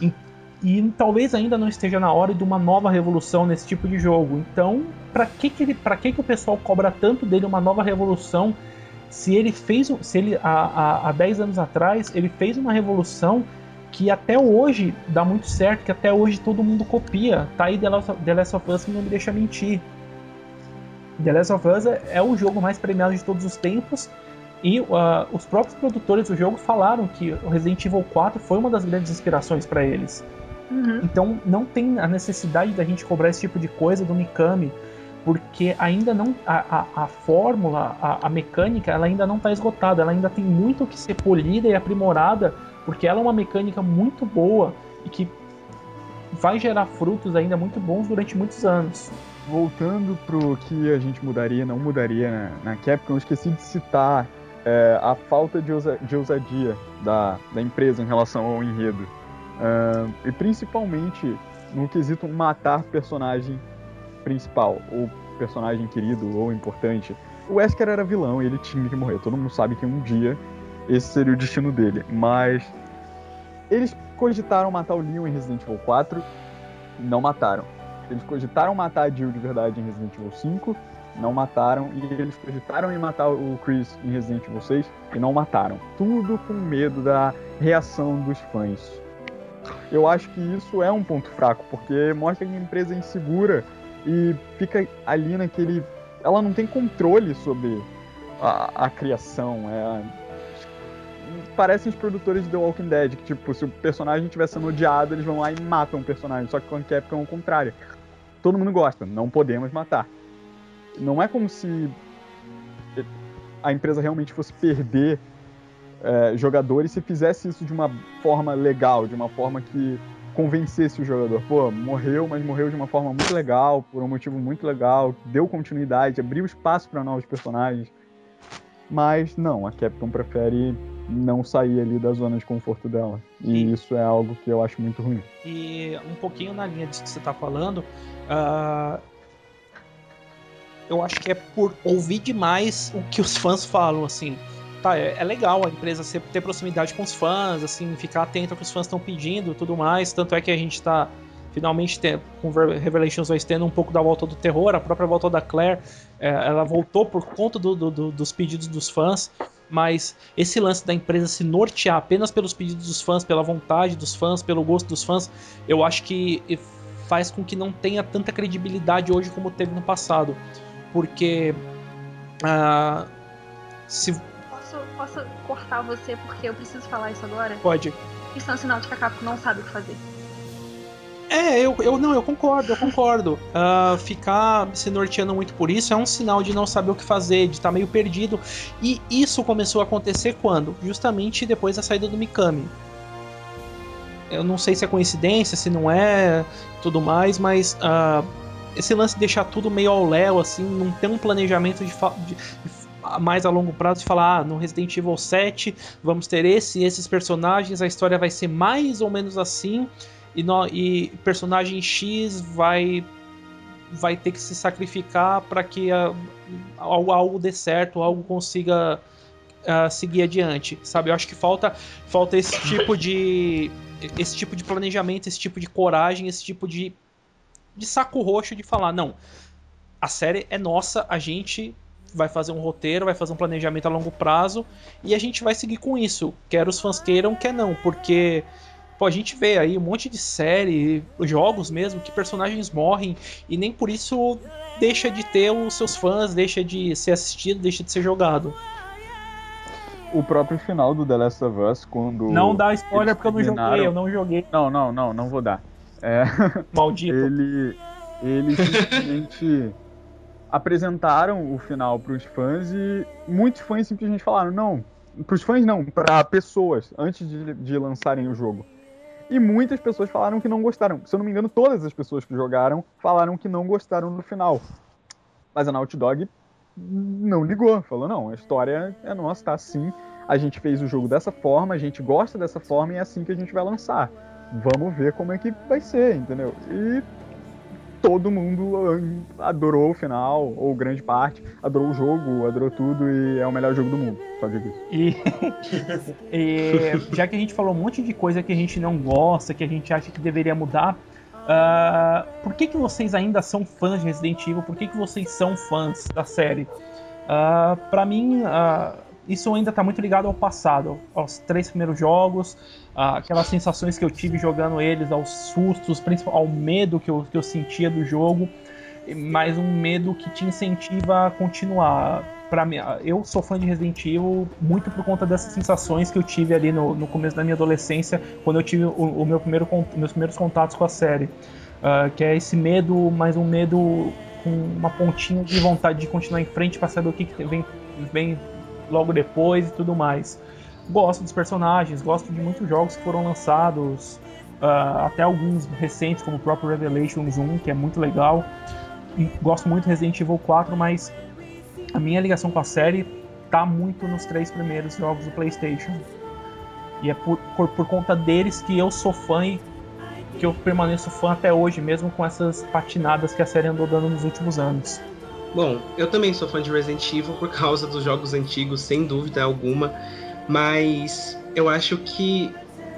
E, e talvez ainda não esteja na hora de uma nova revolução nesse tipo de jogo. Então, para que que, ele, que que o pessoal cobra tanto dele uma nova revolução se ele fez, se ele há, há, 10 anos atrás, ele fez uma revolução que até hoje dá muito certo, que até hoje todo mundo copia. Tá aí The Last of, The Last of Us que não me deixa mentir. The Last of Us é, é o jogo mais premiado de todos os tempos E uh, os próprios produtores do jogo falaram que o Resident Evil 4 foi uma das grandes inspirações para eles. Uhum. Então não tem a necessidade da gente cobrar esse tipo de coisa do Mikami, porque ainda não a, a, a fórmula, a, a, mecânica, ela ainda não está esgotada, ela ainda tem muito que ser polida e aprimorada, porque ela é uma mecânica muito boa e que vai gerar frutos ainda muito bons durante muitos anos. Voltando pro que a gente mudaria, não mudaria na, na Capcom, eu esqueci de citar é, a falta de, ousa, de ousadia da, da empresa em relação ao enredo. Uh, e principalmente no quesito matar personagem principal, ou personagem querido ou importante. O Wesker era vilão e ele tinha que morrer. Todo mundo sabe que um dia esse seria o destino dele. Mas eles cogitaram matar o Leon em Resident Evil 4, não mataram. Eles cogitaram matar a Jill de verdade em Resident Evil 5, não mataram. E eles cogitaram em matar o Chris em Resident Evil 6 e não mataram. Tudo com medo da reação dos fãs. Eu acho que isso é um ponto fraco, porque mostra que a empresa é insegura e fica ali naquele. Ela não tem controle sobre a, a criação. É... Parecem os produtores de The Walking Dead, que tipo, se o personagem estiver sendo odiado, eles vão lá e matam o personagem. Só que com Capcom é o contrário. Todo mundo gosta, não podemos matar. Não é como se a empresa realmente fosse perder é, jogadores se fizesse isso de uma forma legal, de uma forma que convencesse o jogador. Pô, morreu, mas morreu de uma forma muito legal, por um motivo muito legal, deu continuidade, abriu espaço para novos personagens. Mas não, a Capcom prefere não sair ali da zona de conforto dela. E, e isso é algo que eu acho muito ruim. E um pouquinho na linha disso que você está falando, uh, eu acho que é por ouvir demais o que os fãs falam, assim tá, é, é legal a empresa ter proximidade com os fãs, assim, ficar atento ao que os fãs estão pedindo tudo mais. Tanto é que a gente tá finalmente ter, com Revelations 2 tendo um pouco da volta do terror, a própria volta da Claire, é, ela voltou por conta do, do, do, dos pedidos dos fãs, mas esse lance da empresa se nortear apenas pelos pedidos dos fãs, pela vontade dos fãs, pelo gosto dos fãs, eu acho que faz com que não tenha tanta credibilidade hoje como teve no passado, porque uh, se posso cortar você porque eu preciso falar isso agora? Pode. Isso é um sinal de que a Capcom não sabe o que fazer. É, eu, eu não, eu concordo, eu concordo. Uh, ficar se norteando muito por isso é um sinal de não saber o que fazer, de estar tá meio perdido. E isso começou a acontecer quando? Justamente depois da saída do Mikami. Eu não sei se é coincidência, se não é, tudo mais, mas uh, esse lance de deixar tudo meio ao léu, assim, não ter um planejamento de, de mais a longo prazo de falar, ah, no Resident Evil 7 vamos ter esse esses personagens, a história vai ser mais ou menos assim, e, no, e personagem X vai vai ter que se sacrificar para que a, algo, algo dê certo, algo consiga uh, seguir adiante, sabe? Eu acho que falta falta esse tipo de esse tipo de planejamento, esse tipo de coragem, esse tipo de de saco roxo de falar, não, a série é nossa, a gente vai fazer um roteiro, vai fazer um planejamento a longo prazo e a gente vai seguir com isso. Quer os fãs queiram, quer não, porque pô, a gente vê aí um monte de série, jogos mesmo, que personagens morrem e nem por isso deixa de ter os seus fãs, deixa de ser assistido, deixa de ser jogado. O próprio final do The Last of Us, quando. Não dá spoiler porque eu não joguei, eu não joguei. Não, não, não, não vou dar. É... Maldito. ele. Ele simplesmente apresentaram o final para os fãs e muitos fãs simplesmente falaram não, para os fãs não, para pessoas antes de, de lançarem o jogo. E muitas pessoas falaram que não gostaram. Se eu não me engano, todas as pessoas que jogaram falaram que não gostaram do final. Mas a Naughty Dog não ligou, falou: não, a história é nossa, tá assim. A gente fez o jogo dessa forma, a gente gosta dessa forma e é assim que a gente vai lançar. Vamos ver como é que vai ser, entendeu? E todo mundo adorou o final, ou grande parte, adorou o jogo, adorou tudo e é o melhor jogo do mundo. Só digo isso. E, e já que a gente falou um monte de coisa que a gente não gosta, que a gente acha que deveria mudar, uh, por que, que vocês ainda são fãs de Resident Evil? Por que, que vocês são fãs da série? Uh, para mim, uh, isso ainda está muito ligado ao passado, aos três primeiros jogos, aquelas sensações que eu tive jogando eles, aos sustos, ao medo que eu, que eu sentia do jogo, mas um medo que te incentiva a continuar. para mim, eu sou fã de Resident Evil muito por conta dessas sensações que eu tive ali no, no começo da minha adolescência, quando eu tive o, o meu primeiro, meus primeiros contatos com a série. Uh, que é esse medo, mas um medo com uma pontinha de vontade de continuar em frente para saber o que, que vem, vem logo depois e tudo mais. Gosto dos personagens, gosto de muitos jogos que foram lançados, uh, até alguns recentes, como o próprio Revelations 1, que é muito legal. E gosto muito de Resident Evil 4, mas a minha ligação com a série tá muito nos três primeiros jogos do PlayStation. E é por, por, por conta deles que eu sou fã e que eu permaneço fã até hoje, mesmo com essas patinadas que a série andou dando nos últimos anos. Bom, eu também sou fã de Resident Evil por causa dos jogos antigos, sem dúvida alguma, mas eu acho que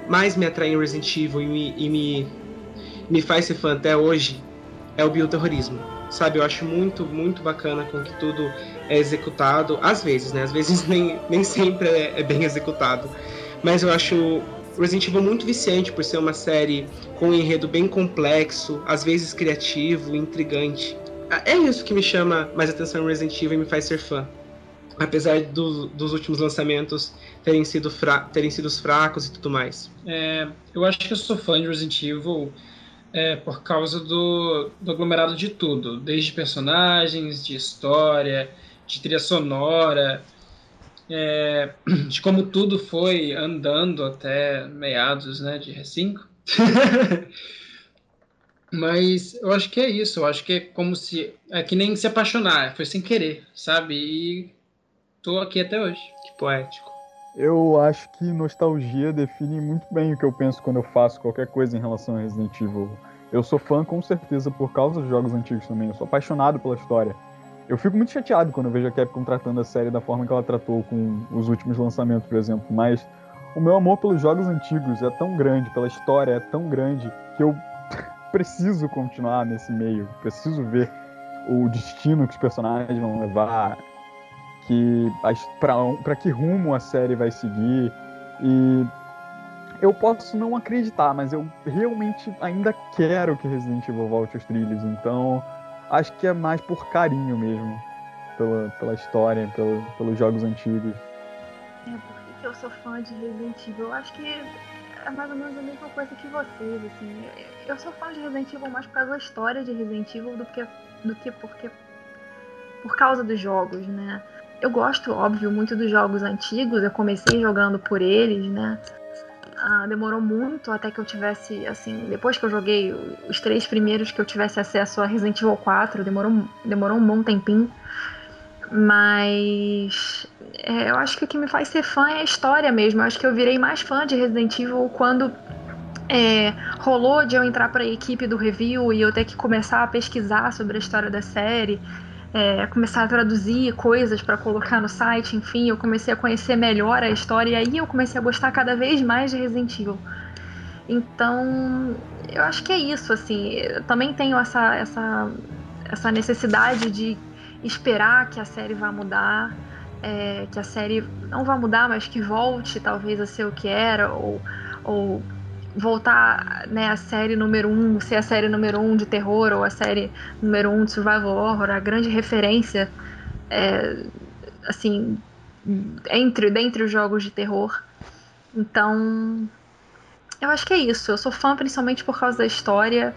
mais me atrai em Resident Evil e me, e me, me faz ser fã até hoje é o bioterrorismo. Sabe, eu acho muito, muito bacana com que tudo é executado, às vezes, né? Às vezes nem, nem sempre é, é bem executado. Mas eu acho Resident Evil muito viciante por ser uma série com um enredo bem complexo, às vezes criativo, intrigante. É isso que me chama mais atenção em Resident Evil e me faz ser fã. Apesar do, dos últimos lançamentos terem sido, fra terem sido fracos e tudo mais. É, eu acho que eu sou fã de Resident Evil é, por causa do, do aglomerado de tudo, desde personagens, de história, de trilha sonora, é, de como tudo foi andando até meados né, de R5. Mas eu acho que é isso, eu acho que é como se. É que nem se apaixonar, foi sem querer, sabe? E tô aqui até hoje. Que poético. Eu acho que nostalgia define muito bem o que eu penso quando eu faço qualquer coisa em relação a Resident Evil. Eu sou fã com certeza por causa dos jogos antigos também, eu sou apaixonado pela história. Eu fico muito chateado quando eu vejo a Capcom tratando a série da forma que ela tratou com os últimos lançamentos, por exemplo, mas o meu amor pelos jogos antigos é tão grande, pela história é tão grande, que eu preciso continuar nesse meio, preciso ver o destino que os personagens vão levar, que para que rumo a série vai seguir e eu posso não acreditar, mas eu realmente ainda quero que Resident Evil volte aos trilhos, então acho que é mais por carinho mesmo pela, pela história, pelo, pelos jogos antigos. É, porque eu sou fã de Resident Evil. Eu acho que é mais ou menos a mesma coisa que vocês, assim. Eu sou fã de Resident Evil mais por causa da história de Resident Evil do que, do que porque por causa dos jogos, né? Eu gosto, óbvio, muito dos jogos antigos. Eu comecei jogando por eles, né? Ah, demorou muito até que eu tivesse, assim, depois que eu joguei os três primeiros que eu tivesse acesso a Resident Evil 4, demorou, demorou um bom tempinho. Mas é, eu acho que o que me faz ser fã é a história mesmo. Eu acho que eu virei mais fã de Resident Evil quando é, rolou de eu entrar para a equipe do review e eu ter que começar a pesquisar sobre a história da série é, começar a traduzir coisas para colocar no site, enfim, eu comecei a conhecer melhor a história e aí eu comecei a gostar cada vez mais de Resident Evil. Então, eu acho que é isso, assim, eu também tenho essa, essa, essa necessidade de esperar que a série vá mudar, é, que a série não vá mudar, mas que volte talvez a ser o que era, ou, ou voltar né, a série número um, ser a série número um de terror ou a série número um de survival horror, a grande referência é, assim entre dentre os jogos de terror. Então, eu acho que é isso. Eu sou fã principalmente por causa da história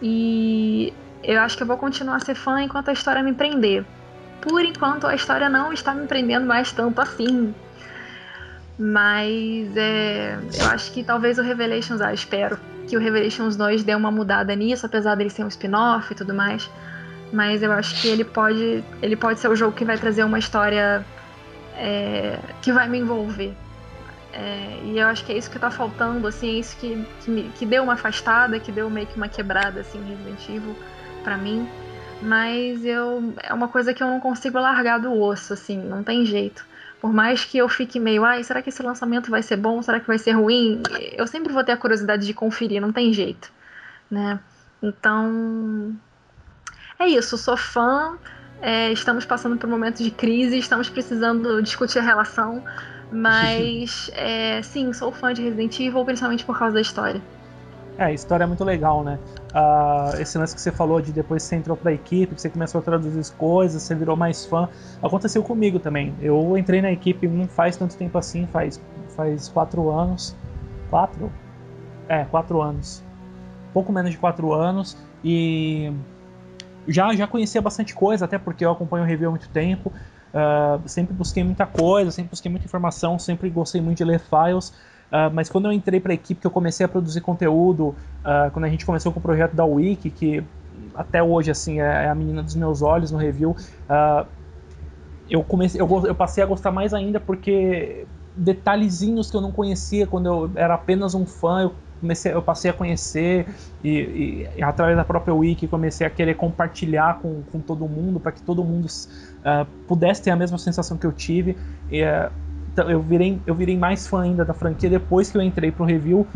e eu acho que eu vou continuar a ser fã enquanto a história me prender. Por enquanto, a história não está me prendendo mais tanto assim. Mas é, eu acho que talvez o Revelations, ah, espero que o Revelations 2 dê uma mudada nisso, apesar dele ser um spin-off e tudo mais. Mas eu acho que ele pode, ele pode ser o jogo que vai trazer uma história é, que vai me envolver. É, e eu acho que é isso que tá faltando, assim, é isso que, que, me, que deu uma afastada, que deu meio que uma quebrada, assim, Resident Evil pra mim. Mas eu é uma coisa que eu não consigo largar do osso, assim, não tem jeito por mais que eu fique meio, ai, será que esse lançamento vai ser bom? Será que vai ser ruim? Eu sempre vou ter a curiosidade de conferir, não tem jeito, né? Então, é isso, sou fã, é, estamos passando por momentos de crise, estamos precisando discutir a relação, mas é, sim, sou fã de Resident Evil, principalmente por causa da história. É, a história é muito legal, né? Uh, esse lance que você falou de depois que você entrou pra equipe, que você começou a traduzir as coisas, você virou mais fã. Aconteceu comigo também. Eu entrei na equipe não faz tanto tempo assim, faz, faz quatro anos. Quatro? É, quatro anos. Pouco menos de quatro anos. E já, já conhecia bastante coisa, até porque eu acompanho o review há muito tempo. Uh, sempre busquei muita coisa, sempre busquei muita informação, sempre gostei muito de ler files. Uh, mas quando eu entrei para a equipe, que eu comecei a produzir conteúdo, uh, quando a gente começou com o projeto da Wiki, que até hoje assim é, é a menina dos meus olhos no review, uh, eu comecei, eu, eu, passei a gostar mais ainda porque detalhezinhos que eu não conhecia quando eu era apenas um fã, eu comecei, eu passei a conhecer e, e, através da própria Wiki comecei a querer compartilhar com, com todo mundo para que todo mundo pudesse ter a mesma sensação que eu tive. E, então, eu virei, eu virei mais fã ainda da franquia depois que eu entrei pro review.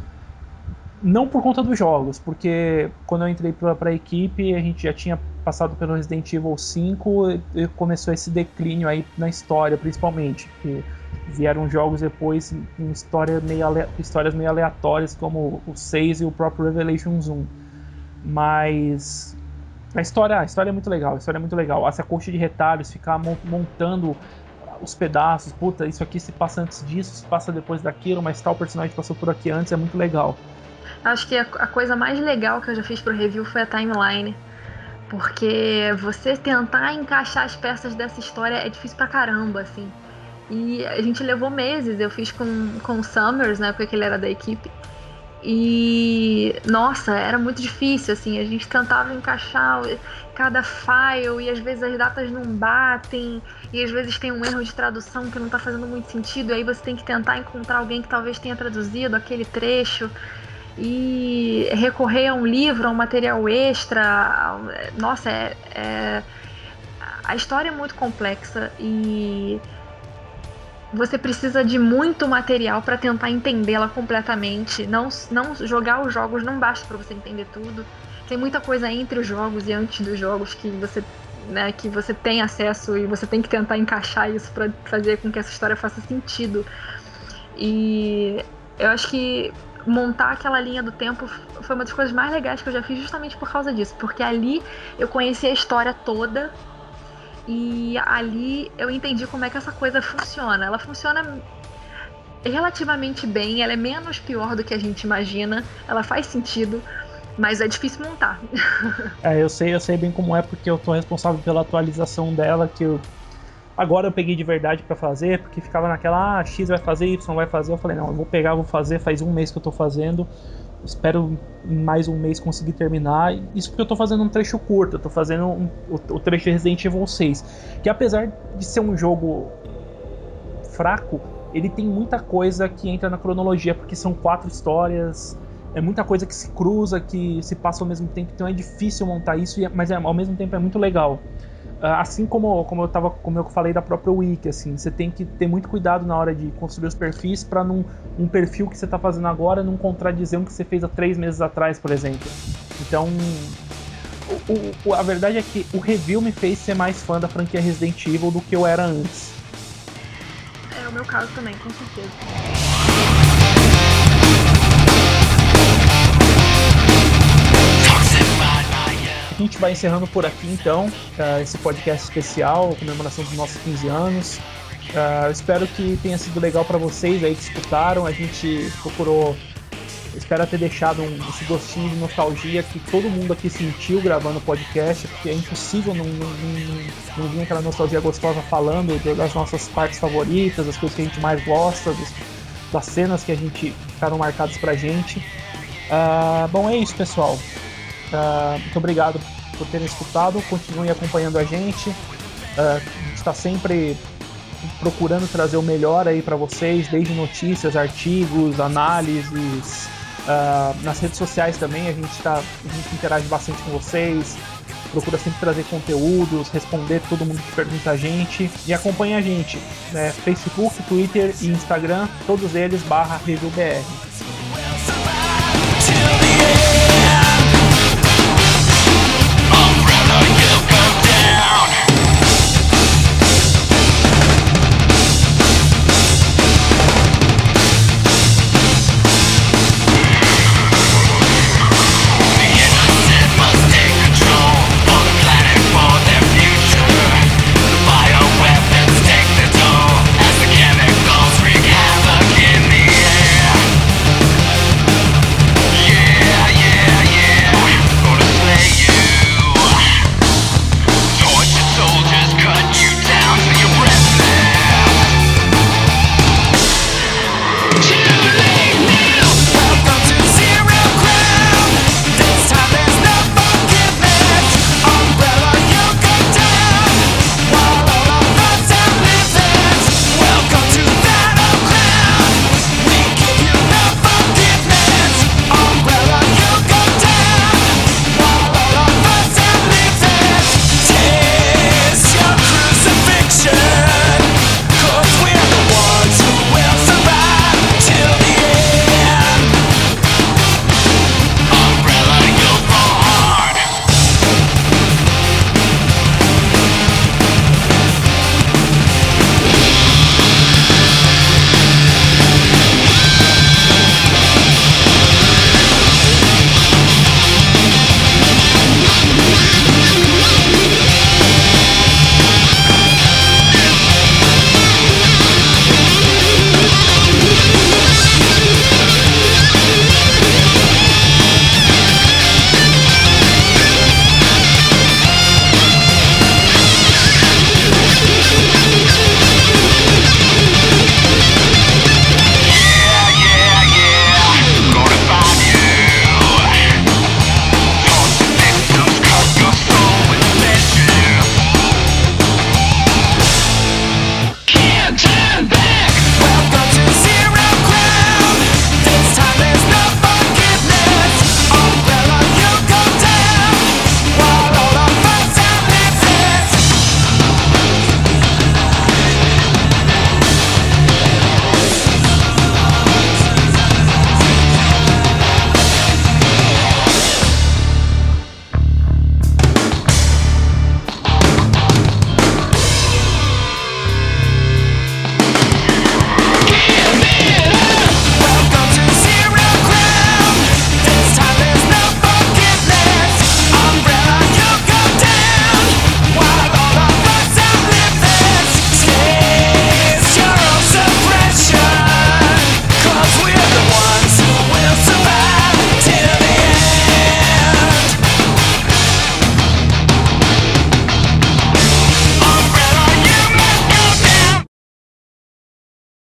Não por conta dos jogos, porque quando eu entrei pra, pra equipe, a gente já tinha passado pelo Resident Evil 5 e começou esse declínio aí na história, principalmente. Que vieram jogos depois em história meio histórias meio aleatórias, como o 6 e o próprio Revelations 1. Mas a história, a história é muito legal, a história é muito legal. Essa coxa de retalhos, ficar montando os pedaços, puta, isso aqui se passa antes disso, se passa depois daquilo, mas tal personagem passou por aqui antes, é muito legal. Acho que a, a coisa mais legal que eu já fiz pro review foi a timeline. Porque você tentar encaixar as peças dessa história é difícil pra caramba, assim. E a gente levou meses, eu fiz com, com o Summers, né, porque ele era da equipe. E nossa, era muito difícil, assim, a gente tentava encaixar cada file e às vezes as datas não batem e às vezes tem um erro de tradução que não está fazendo muito sentido, e aí você tem que tentar encontrar alguém que talvez tenha traduzido aquele trecho e recorrer a um livro, a um material extra. Nossa, é, é... a história é muito complexa e você precisa de muito material para tentar entendê-la completamente. Não, não jogar os jogos não basta para você entender tudo. Tem muita coisa entre os jogos e antes dos jogos que você, né, que você tem acesso e você tem que tentar encaixar isso para fazer com que essa história faça sentido. E eu acho que montar aquela linha do tempo foi uma das coisas mais legais que eu já fiz justamente por causa disso, porque ali eu conheci a história toda e ali eu entendi como é que essa coisa funciona. Ela funciona relativamente bem, ela é menos pior do que a gente imagina, ela faz sentido, mas é difícil montar. é, eu sei, eu sei bem como é porque eu tô responsável pela atualização dela que eu agora eu peguei de verdade para fazer, porque ficava naquela ah, X vai fazer, Y vai fazer. Eu falei, não, eu vou pegar, vou fazer, faz um mês que eu tô fazendo. Espero em mais um mês conseguir terminar. Isso porque eu tô fazendo um trecho curto, eu tô fazendo um, o, o trecho Resident Evil 6. Que apesar de ser um jogo fraco, ele tem muita coisa que entra na cronologia, porque são quatro histórias, é muita coisa que se cruza, que se passa ao mesmo tempo, então é difícil montar isso, mas é, ao mesmo tempo é muito legal. Ah, assim como, como eu tava, como eu falei da própria wiki, assim, você tem que ter muito cuidado na hora de construir os perfis para um perfil que você está fazendo agora não contradizer um que você fez há três meses atrás, por exemplo. Então, o, o, a verdade é que o review me fez ser mais fã da franquia Resident Evil do que eu era antes. É o meu caso também, com certeza. Gente vai encerrando por aqui então uh, esse podcast especial, comemoração dos nossos 15 anos. Uh, espero que tenha sido legal para vocês aí que escutaram. A gente procurou, espero ter deixado um, esse gostinho de nostalgia que todo mundo aqui sentiu gravando o podcast, porque é impossível não, não, não, não vir aquela nostalgia gostosa falando das nossas partes favoritas, das coisas que a gente mais gosta, dos, das cenas que a gente ficaram marcadas pra gente. Uh, bom, é isso, pessoal. Uh, muito obrigado por terem escutado. Continuem acompanhando a gente. Uh, a gente está sempre procurando trazer o melhor aí para vocês, desde notícias, artigos, análises. Uh, nas redes sociais também a gente, tá, a gente interage bastante com vocês. Procura sempre trazer conteúdos, responder todo mundo que pergunta a gente. E acompanhe a gente. Né? Facebook, Twitter e Instagram, todos eles barra ReviewBR.